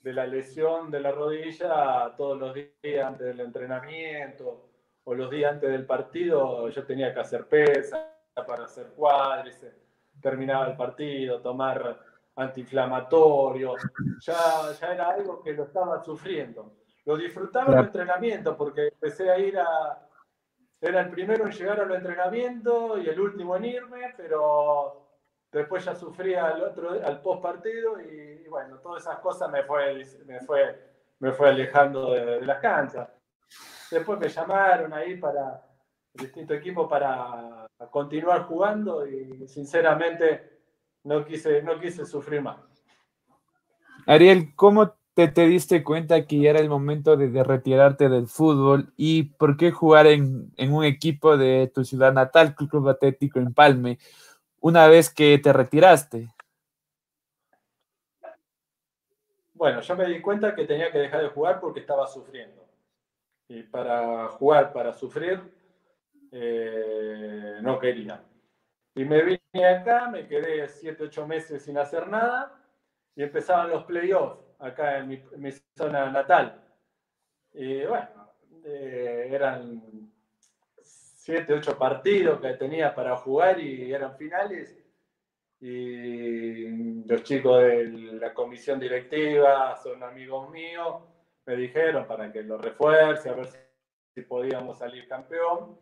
[SPEAKER 3] de la lesión de la rodilla todos los días antes del entrenamiento o los días antes del partido, yo tenía que hacer pesa para hacer cuádriceps, terminaba el partido, tomar antiinflamatorios, ya, ya era algo que lo estaba sufriendo. Lo disfrutaba el entrenamiento porque empecé a ir a... Era el primero en llegar al entrenamiento y el último en irme, pero Después ya sufría al otro, al post partido y, bueno, todas esas cosas me fue, me fue, me fue alejando de, las canchas. Después me llamaron ahí para distinto equipo para continuar jugando y sinceramente no quise, no quise sufrir más.
[SPEAKER 1] Ariel, ¿cómo te, te, diste cuenta que ya era el momento de, retirarte del fútbol y por qué jugar en, en, un equipo de tu ciudad natal, Club Atlético Empalme, una vez que te retiraste?
[SPEAKER 3] Bueno, yo me di cuenta que tenía que dejar de jugar porque estaba sufriendo. Y para jugar, para sufrir, eh, no quería. Y me vine acá, me quedé 7, 8 meses sin hacer nada y empezaban los playoffs acá en mi, zona natal. Y bueno, eh, eran 7, 8 partidos que tenía para jugar y eran finales y los chicos de la comisión directiva son amigos míos, me dijeron para que lo refuerce, a ver si podíamos salir campeón.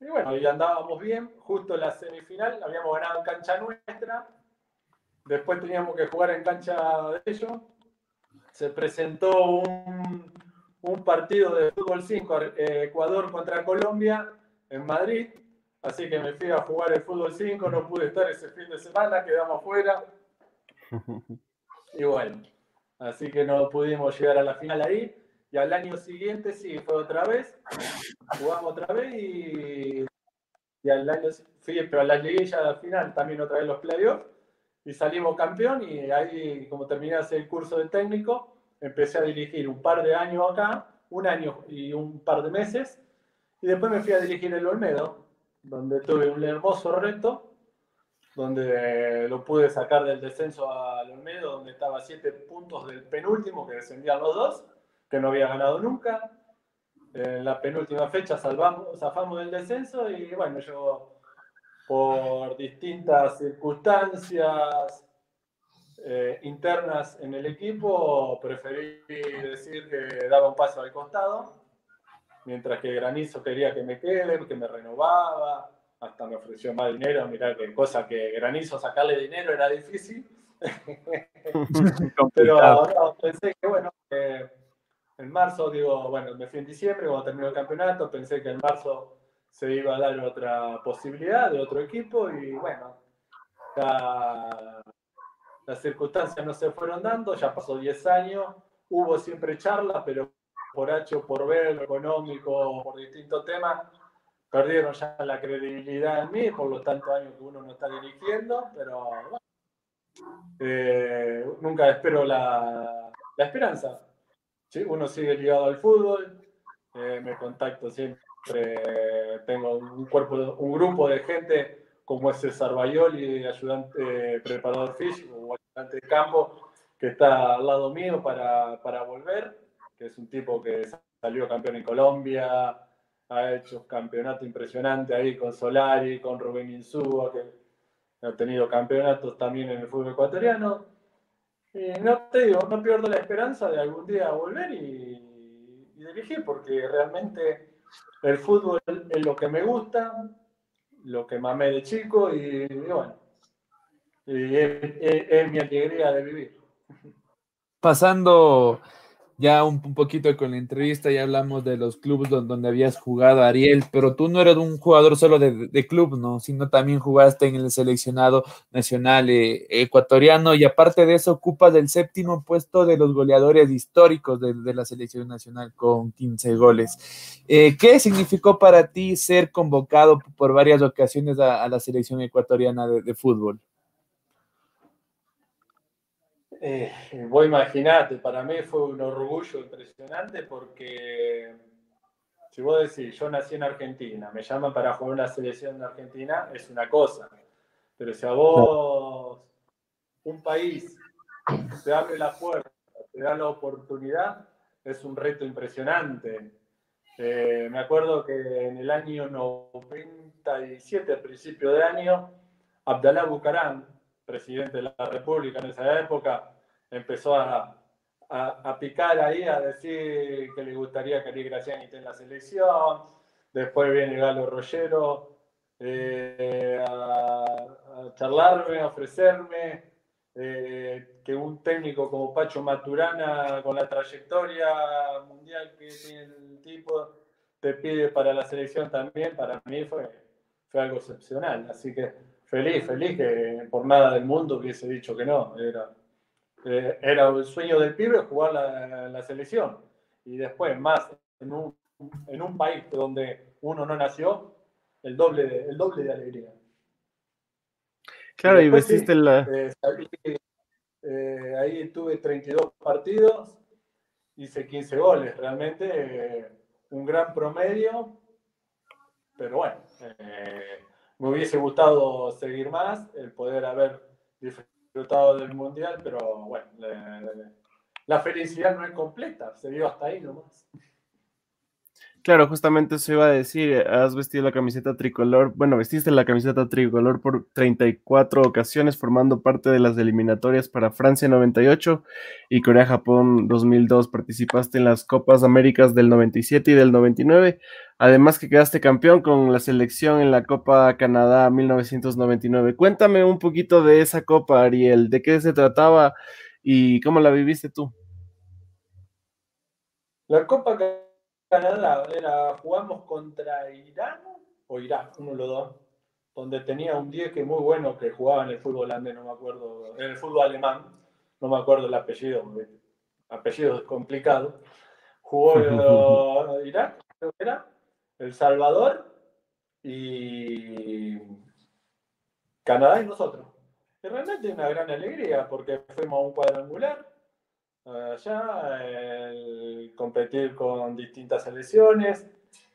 [SPEAKER 3] Y bueno, ya andábamos bien, justo en la semifinal habíamos ganado en cancha nuestra, después teníamos que jugar en cancha de ellos. Se presentó un, un partido de fútbol 5, eh, Ecuador contra Colombia en Madrid, Así que me fui a jugar el fútbol 5, no pude estar ese fin de semana, quedamos fuera. [laughs] Y bueno, así que no pudimos llegar a la final ahí. Y al año siguiente sí, fue otra vez. Jugamos otra vez y, y al año fui, pero a la liguilla final también otra vez los playoffs. Y salimos campeón y ahí, como terminé el curso de técnico, empecé a dirigir un par de años acá, un año y un par de meses. Y después me fui a dirigir el Olmedo, donde tuve un hermoso reto, donde lo pude sacar del descenso al Olmedo, donde estaba a siete puntos del penúltimo, que descendían los dos, que no había ganado nunca. En la penúltima fecha salvamos, zafamos del descenso y bueno, yo por distintas circunstancias eh, internas en el equipo preferí decir que daba un paso al costado mientras que Granizo quería que me quede, que me renovaba, hasta me ofreció más dinero, mirá qué cosa que Granizo sacarle dinero era difícil. [laughs] Pero pensé que bueno, en marzo, digo, bueno, me fui en diciembre, cuando terminó el campeonato, pensé que en marzo se iba a dar otra posibilidad de otro equipo y bueno, las circunstancias no se fueron dando, ya pasó 10 años, hubo siempre charlas, pero por H o por B, lo económico, por distintos temas, perdieron ya la credibilidad en mí por los tantos años que uno no está dirigiendo, pero eh, nunca espero la, la esperanza. ¿sí? Uno sigue ligado al fútbol, eh, me contacto siempre, tengo un, cuerpo, un grupo de gente como es César Bayoli, ayudante preparador físico o ayudante de campo, que está al lado mío para, para volver que es un tipo que salió campeón en Colombia, ha hecho campeonato impresionante ahí con Solari, con Rubén Insúa, que ha tenido campeonatos también en el fútbol ecuatoriano. Y no te digo, no pierdo la esperanza de algún día volver y, dirigir, porque realmente el fútbol es lo que me gusta, lo que mamé de chico y, bueno, es mi alegría de vivir.
[SPEAKER 1] Pasando ya un, poquito con la entrevista ya hablamos de los clubes donde, habías jugado, Ariel, pero tú no eres un jugador solo de, club, ¿no? Sino también jugaste en el seleccionado nacional eh, ecuatoriano y aparte de eso ocupas el séptimo puesto de los goleadores históricos de, la selección nacional con 15 goles. Eh, ¿Qué significó para ti ser convocado por varias ocasiones a, la selección ecuatoriana de fútbol?
[SPEAKER 3] Eh, vos imaginate, para mí fue un orgullo impresionante porque si vos decís, yo nací en Argentina, me llaman para jugar una selección de Argentina, es una cosa. Pero si a vos un país te abre la puerta, te da la oportunidad, es un reto impresionante. Eh, me acuerdo que en el año 97, a principio de año, Abdalá Bucaram, presidente de la República en esa época, empezó a, a, picar ahí, a decir que le gustaría que Ari Graciani esté en la selección. Después viene Galo Rollero eh, a, charlarme, a ofrecerme eh, que un técnico como Pacho Maturana, con la trayectoria mundial que tiene el tipo, te pide para la selección también. Para mí fue, fue algo excepcional. Así que feliz, feliz que por nada del mundo hubiese dicho que no. Era, eh, era el sueño del pibe jugar la, la selección. Y después, más en un, en un, país donde uno no nació, el doble de, el doble de alegría.
[SPEAKER 2] Claro, y, vestiste la...
[SPEAKER 3] Eh, eh, ahí tuve 32 partidos, hice 15 goles, realmente eh, un gran promedio, pero bueno, me hubiese gustado seguir más, el poder haber disfrutado del Mundial, pero bueno, la felicidad no es completa, se dio hasta ahí nomás.
[SPEAKER 2] Claro, justamente eso iba a decir, has vestido la camiseta tricolor, bueno, vestiste la camiseta tricolor por 34 ocasiones, formando parte de las eliminatorias para Francia 98 y Corea-Japón 2002. Participaste en las Copas Américas del 97 y del 99, además que quedaste campeón con la selección en la Copa Canadá 1999. Cuéntame un poquito de esa Copa, Ariel, de qué se trataba y cómo la viviste tú.
[SPEAKER 3] La Copa Canadá era, jugamos contra Irán o Irak, uno de los dos, donde tenía un 10 que muy bueno que jugaba en el fútbol holandés, no me acuerdo, en el fútbol alemán, no me acuerdo el apellido, apellido complicado. Jugó [laughs] Irak, creo que era, El Salvador y Canadá y nosotros. Y realmente una gran alegría porque fuimos a un cuadrangular allá, el competir con distintas selecciones,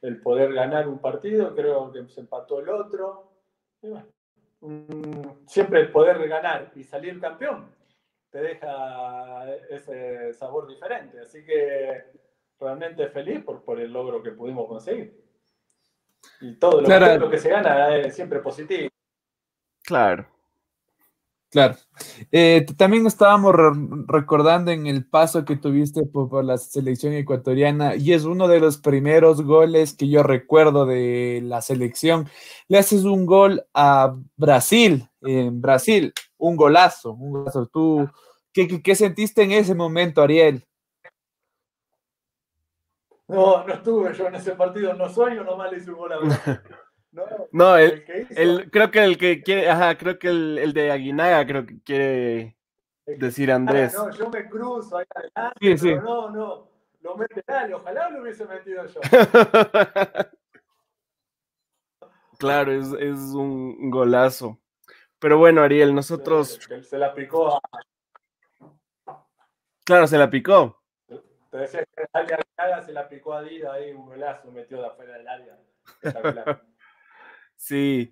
[SPEAKER 3] el poder ganar un partido, creo que se empató el otro. siempre el poder ganar y salir campeón te deja ese sabor diferente. Así que realmente feliz por, por el logro que pudimos conseguir. Y todo lo, lo que se gana es siempre positivo.
[SPEAKER 2] Claro.
[SPEAKER 1] Claro. Eh, también estábamos recordando en el paso que tuviste por, la selección ecuatoriana y es uno de los primeros goles que yo recuerdo de la selección. Le haces un gol a Brasil, en Brasil, un golazo, un golazo. ¿Tú qué, qué, sentiste en ese momento, Ariel?
[SPEAKER 3] No, no estuve yo en ese partido, no soy, nomás le hice un gol a Brasil. [laughs]
[SPEAKER 2] No, el, creo que el que quiere, ajá, creo que el, de Aguinaga creo que quiere decir Andrés.
[SPEAKER 3] no, yo me cruzo ahí adelante, sí, no, no, lo mete dale, ojalá lo hubiese metido yo. [laughs]
[SPEAKER 2] claro, es, es, un golazo. Pero bueno, Ariel, nosotros...
[SPEAKER 3] Se, la picó a...
[SPEAKER 2] Claro, se la picó.
[SPEAKER 3] Te decía que Aguinaga se la picó a Dida ahí, un golazo metió de afuera del área. [laughs]
[SPEAKER 2] Sí.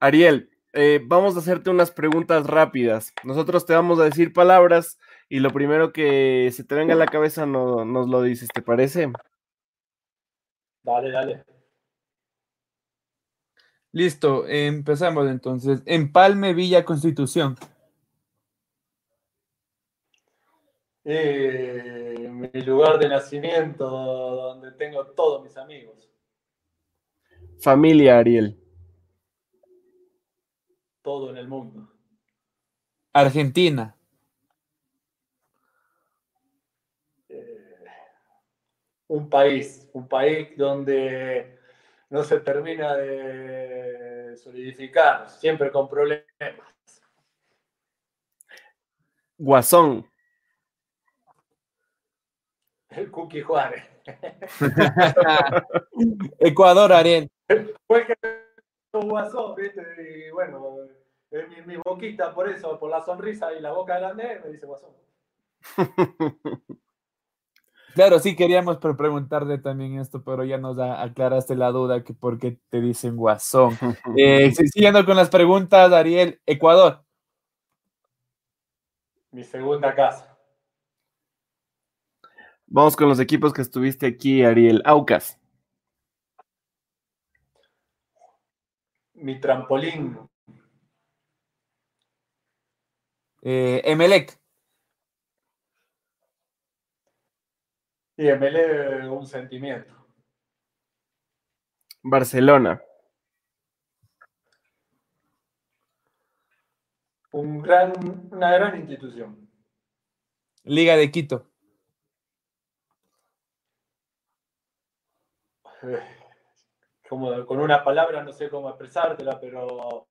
[SPEAKER 2] Ariel, eh, vamos a hacerte unas preguntas rápidas. Nosotros te vamos a decir palabras y lo primero que se te venga a la cabeza no, nos lo dices, ¿te parece?
[SPEAKER 3] Dale, dale.
[SPEAKER 1] Listo, empezamos entonces. Empalme Villa Constitución.
[SPEAKER 3] Eh, mi lugar de nacimiento, donde tengo todos mis amigos.
[SPEAKER 2] Familia, Ariel.
[SPEAKER 3] Todo en el mundo.
[SPEAKER 1] Argentina.
[SPEAKER 3] Eh, un país, un país donde no se termina de solidificar, siempre con problemas.
[SPEAKER 2] Guasón.
[SPEAKER 3] El Cookie Juárez. [laughs]
[SPEAKER 1] Ecuador, Ariel.
[SPEAKER 3] Fue que guasón, ¿viste? Y bueno, mi, mi, boquita, por eso, por la sonrisa y la boca grande, me dice guasón. [laughs]
[SPEAKER 1] Claro, sí queríamos preguntarte también esto, pero ya nos aclaraste la duda que por qué te dicen guasón. [laughs] Eh, siguiendo con las preguntas, Ariel, Ecuador.
[SPEAKER 3] Mi segunda casa.
[SPEAKER 2] Vamos con los equipos que estuviste aquí, Ariel. Aucas.
[SPEAKER 3] mi trampolín.
[SPEAKER 1] Eh, Emelec.
[SPEAKER 3] Y Emelec un sentimiento.
[SPEAKER 2] Barcelona.
[SPEAKER 3] Un gran, una gran institución.
[SPEAKER 1] Liga de Quito. [laughs]
[SPEAKER 3] Con una palabra no sé cómo expresártela, pero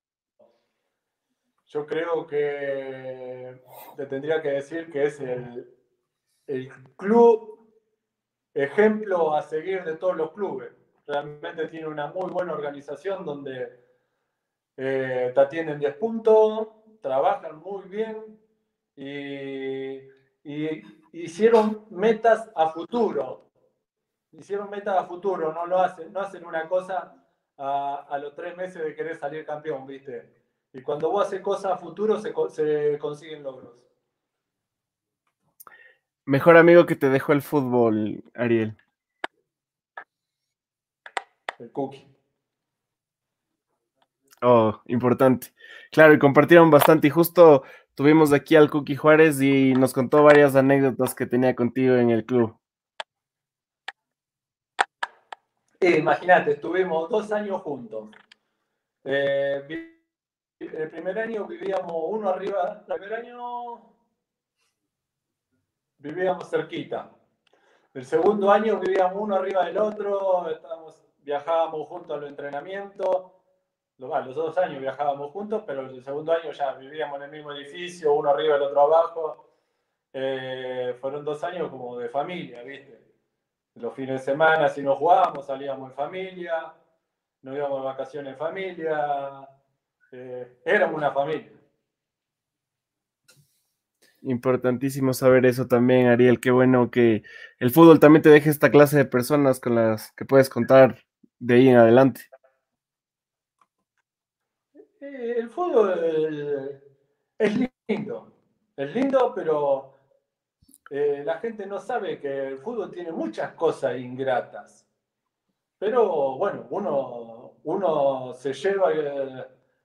[SPEAKER 3] yo creo que te tendría que decir que es el, el club ejemplo a seguir de todos los clubes. Realmente tiene una muy buena organización donde eh, te atienden 10 puntos, trabajan muy bien y, hicieron metas a futuro. Hicieron metas a futuro, no lo hacen, no hacen una cosa a, los tres meses de querer salir campeón, ¿viste? Y cuando vos haces cosas a futuro se, se consiguen logros.
[SPEAKER 2] Mejor amigo que te dejó el fútbol, Ariel.
[SPEAKER 3] El cookie.
[SPEAKER 2] Oh, importante. Claro, y compartieron bastante. Y justo tuvimos aquí al Cookie Juárez y nos contó varias anécdotas que tenía contigo en el club.
[SPEAKER 3] Imagínate, estuvimos dos años juntos. Eh, el primer año vivíamos uno arriba, el primer año vivíamos cerquita. El segundo año vivíamos uno arriba del otro, viajábamos juntos a los entrenamientos. Los, dos años viajábamos juntos, pero el segundo año ya vivíamos en el mismo edificio, uno arriba, el otro abajo. Eh, fueron dos años como de familia, ¿viste? Los fines de semana, si nos jugábamos, salíamos en familia, nos íbamos de vacaciones en familia. Eh, éramos una familia.
[SPEAKER 2] Importantísimo saber eso también, Ariel. Qué bueno que el fútbol también te deje esta clase de personas con las que puedes contar de ahí en adelante.
[SPEAKER 3] Eh, el fútbol es lindo, es lindo, pero eh, la gente no sabe que el fútbol tiene muchas cosas ingratas. Pero bueno, uno, uno se lleva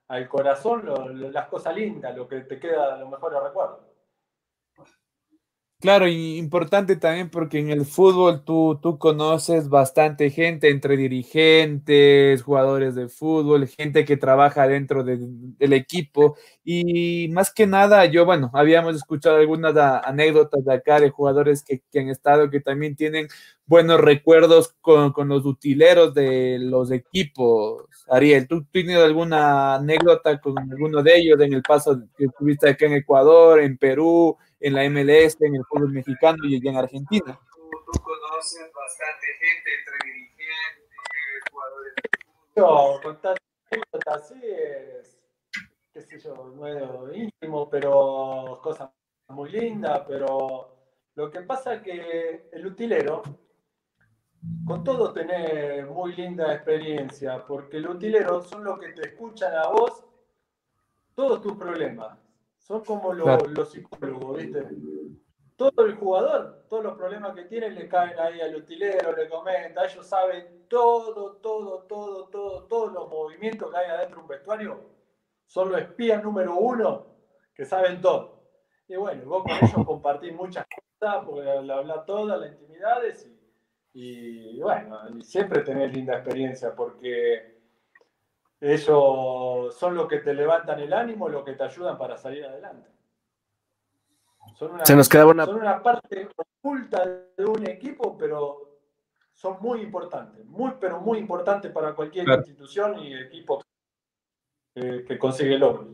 [SPEAKER 3] al corazón las cosas lindas, lo que te queda, los mejores recuerdos.
[SPEAKER 1] Claro, importante también porque en el fútbol tú, tú conoces bastante gente entre dirigentes, jugadores de fútbol, gente que trabaja dentro del equipo. Y más que nada, yo, bueno, habíamos escuchado algunas anécdotas de acá de jugadores que, que han estado, que también tienen buenos recuerdos con, con, los utileros de los equipos. Ariel, ¿tú tienes alguna anécdota con alguno de ellos en el paso que estuviste acá en Ecuador, en Perú, en la MLS, en el fútbol mexicano y en Argentina?
[SPEAKER 3] Tú, conoces bastante gente entre dirigentes, jugadores fútbol. contar anécdotas, sí, es, qué sé yo, medio íntimo, pero cosas muy lindas, pero lo que pasa es que el utilero con todo tener muy linda experiencia, porque los utileros son los que te escuchan a vos todos tus problemas. Son como los, psicólogos, ¿viste? Todo el jugador, todos los problemas que tiene le caen ahí al utilero, le comenta, ellos saben todo, todo, todo, todo, todos los movimientos que hay adentro de un vestuario. Son los espías número uno que saben todo. Y bueno, vos con ellos [laughs] compartís muchas cosas, porque le habla todas las intimidades y y bueno, siempre tenés linda experiencia porque ellos son los que te levantan el ánimo, los que te ayudan para salir adelante. Son una,
[SPEAKER 2] Se nos queda una...
[SPEAKER 3] Son una parte oculta de un equipo, pero son muy importantes, muy, pero muy importantes para cualquier institución y equipo que, que consigue logros.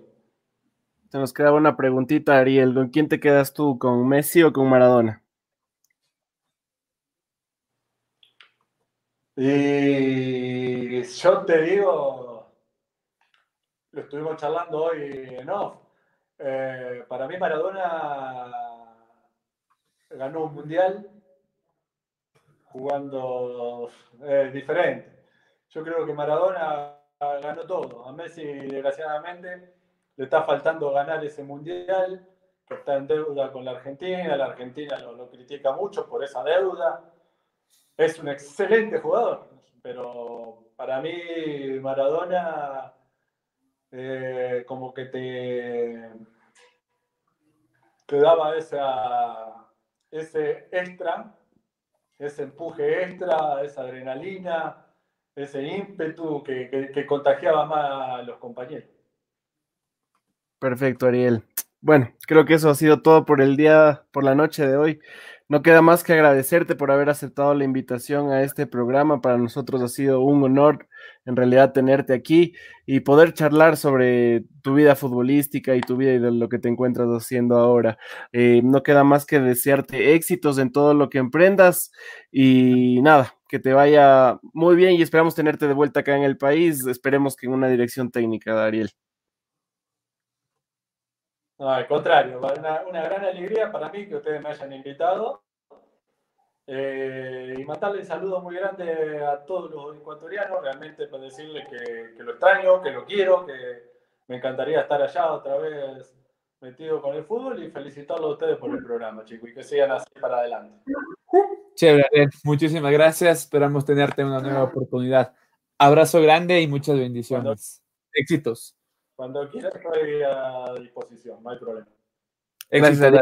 [SPEAKER 2] Se nos queda una preguntita, Ariel. ¿Con quién te quedas tú? ¿Con Messi o con Maradona?
[SPEAKER 3] Y yo te digo, lo estuvimos charlando hoy en off. Eh, para mí Maradona ganó un mundial jugando eh, diferente. Yo creo que Maradona ganó todo. A Messi, desgraciadamente, le está faltando ganar ese mundial, que está en deuda con la Argentina. La Argentina lo critica mucho por esa deuda es un excelente jugador, pero para mí Maradona eh, como que te, te daba esa, ese extra, ese empuje extra, esa adrenalina, ese ímpetu que, que contagiaba más a los compañeros.
[SPEAKER 2] Perfecto, Ariel. Bueno, creo que eso ha sido todo por el día, por la noche de hoy. No queda más que agradecerte por haber aceptado la invitación a este programa. Para nosotros ha sido un honor en realidad tenerte aquí y poder charlar sobre tu vida futbolística y tu vida y de lo que te encuentras haciendo ahora. Eh, no queda más que desearte éxitos en todo lo que emprendas y nada, que te vaya muy bien y esperamos tenerte de vuelta acá en el país. Esperemos que en una dirección técnica, Dariel.
[SPEAKER 3] No, al contrario, una, una gran alegría para mí que ustedes me hayan invitado. Eh, y mandarle un saludo muy grande a todos los ecuatorianos, realmente para decirles que, que, lo extraño, que lo quiero, que me encantaría estar allá otra vez metido con el fútbol y felicitarlos a ustedes por el programa, chicos, y que sigan así para adelante.
[SPEAKER 1] Chévere, muchísimas gracias, esperamos tenerte una nueva oportunidad. Abrazo grande y muchas bendiciones. Éxitos.
[SPEAKER 3] Cuando quieras estoy a disposición, no hay problema.
[SPEAKER 2] Gracias,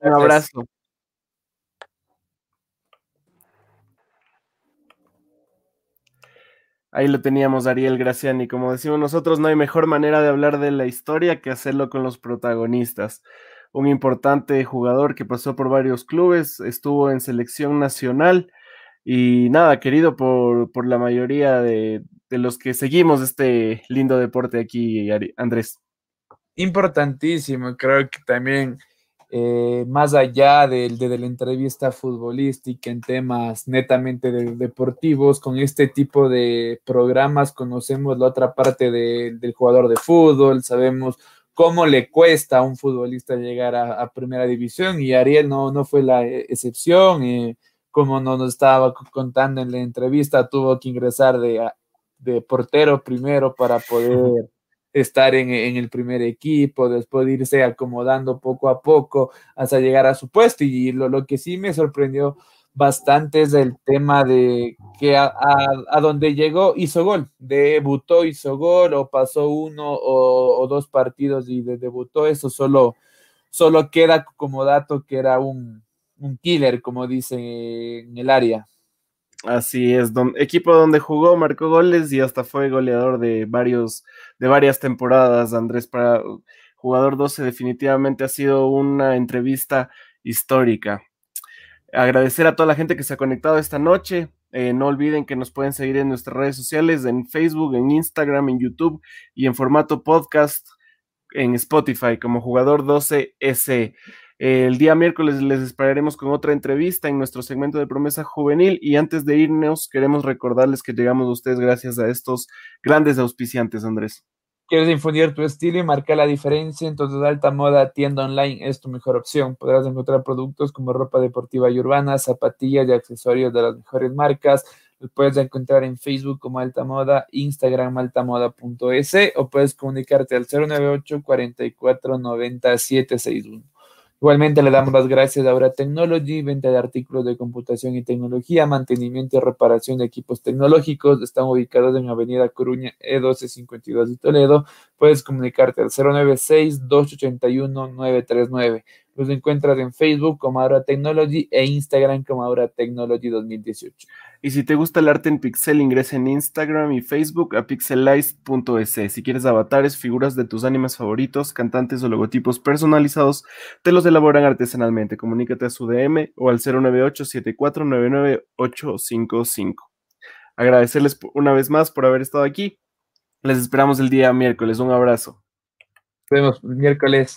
[SPEAKER 2] Un abrazo. Ahí lo teníamos, Ariel Graciani. Como decimos nosotros, no hay mejor manera de hablar de la historia que hacerlo con los protagonistas. Un importante jugador que pasó por varios clubes, estuvo en selección nacional y nada, querido por, por la mayoría de, de los que seguimos este lindo deporte aquí, Andrés.
[SPEAKER 1] Importantísimo, creo que también eh, más allá de, de, la entrevista futbolística en temas netamente deportivos, con este tipo de programas conocemos la otra parte del jugador de fútbol, sabemos cómo le cuesta a un futbolista llegar a, primera división y Ariel no, no fue la excepción. Eh, como nos estaba contando en la entrevista, tuvo que ingresar de de portero primero para poder estar en, el primer equipo, después de irse acomodando poco a poco hasta llegar a su puesto. Y lo, que sí me sorprendió bastante es el tema de que a, donde llegó hizo gol, debutó, hizo gol o pasó uno o, dos partidos y debutó, eso solo, solo queda como dato que era un, un killer, como dicen en el área.
[SPEAKER 2] Así es, equipo donde jugó, marcó goles y hasta fue goleador de varios, de varias temporadas. Andrés, para jugador 12 definitivamente ha sido una entrevista histórica. Agradecer a toda la gente que se ha conectado esta noche. Eh, no olviden que nos pueden seguir en nuestras redes sociales, en Facebook, en Instagram, en YouTube y en formato podcast en Spotify como jugador 12S. El día miércoles les esperaremos con otra entrevista en nuestro segmento de promesa juvenil y antes de irnos queremos recordarles que llegamos a ustedes gracias a estos grandes auspiciantes, Andrés.
[SPEAKER 1] ¿Quieres infundir tu estilo y marcar la diferencia? Entonces Alta Moda Tienda Online es tu mejor opción. Podrás encontrar productos como ropa deportiva y urbana, zapatillas y accesorios de las mejores marcas. Los puedes encontrar en Facebook como Alta Moda, Instagram altamoda.es o puedes comunicarte al 098 44 90 761. Igualmente le damos las gracias a Aura Technology, venta de artículos de computación y tecnología, mantenimiento y reparación de equipos tecnológicos. Están ubicados en Avenida Coruña E1252 de Toledo. Puedes comunicarte al 096-281-939. Los encuentras en Facebook como Aura Technology e Instagram como Aura Technology 2018.
[SPEAKER 2] Y si te gusta el arte en pixel, ingresa en Instagram y Facebook a pixelize.es. Si quieres avatares, figuras de tus animes favoritos, cantantes o logotipos personalizados, te los elaboran artesanalmente. Comunícate a su DM o al 098 855 Agradecerles una vez más por haber estado aquí. Les esperamos el día miércoles. Un abrazo.
[SPEAKER 1] Nos vemos miércoles.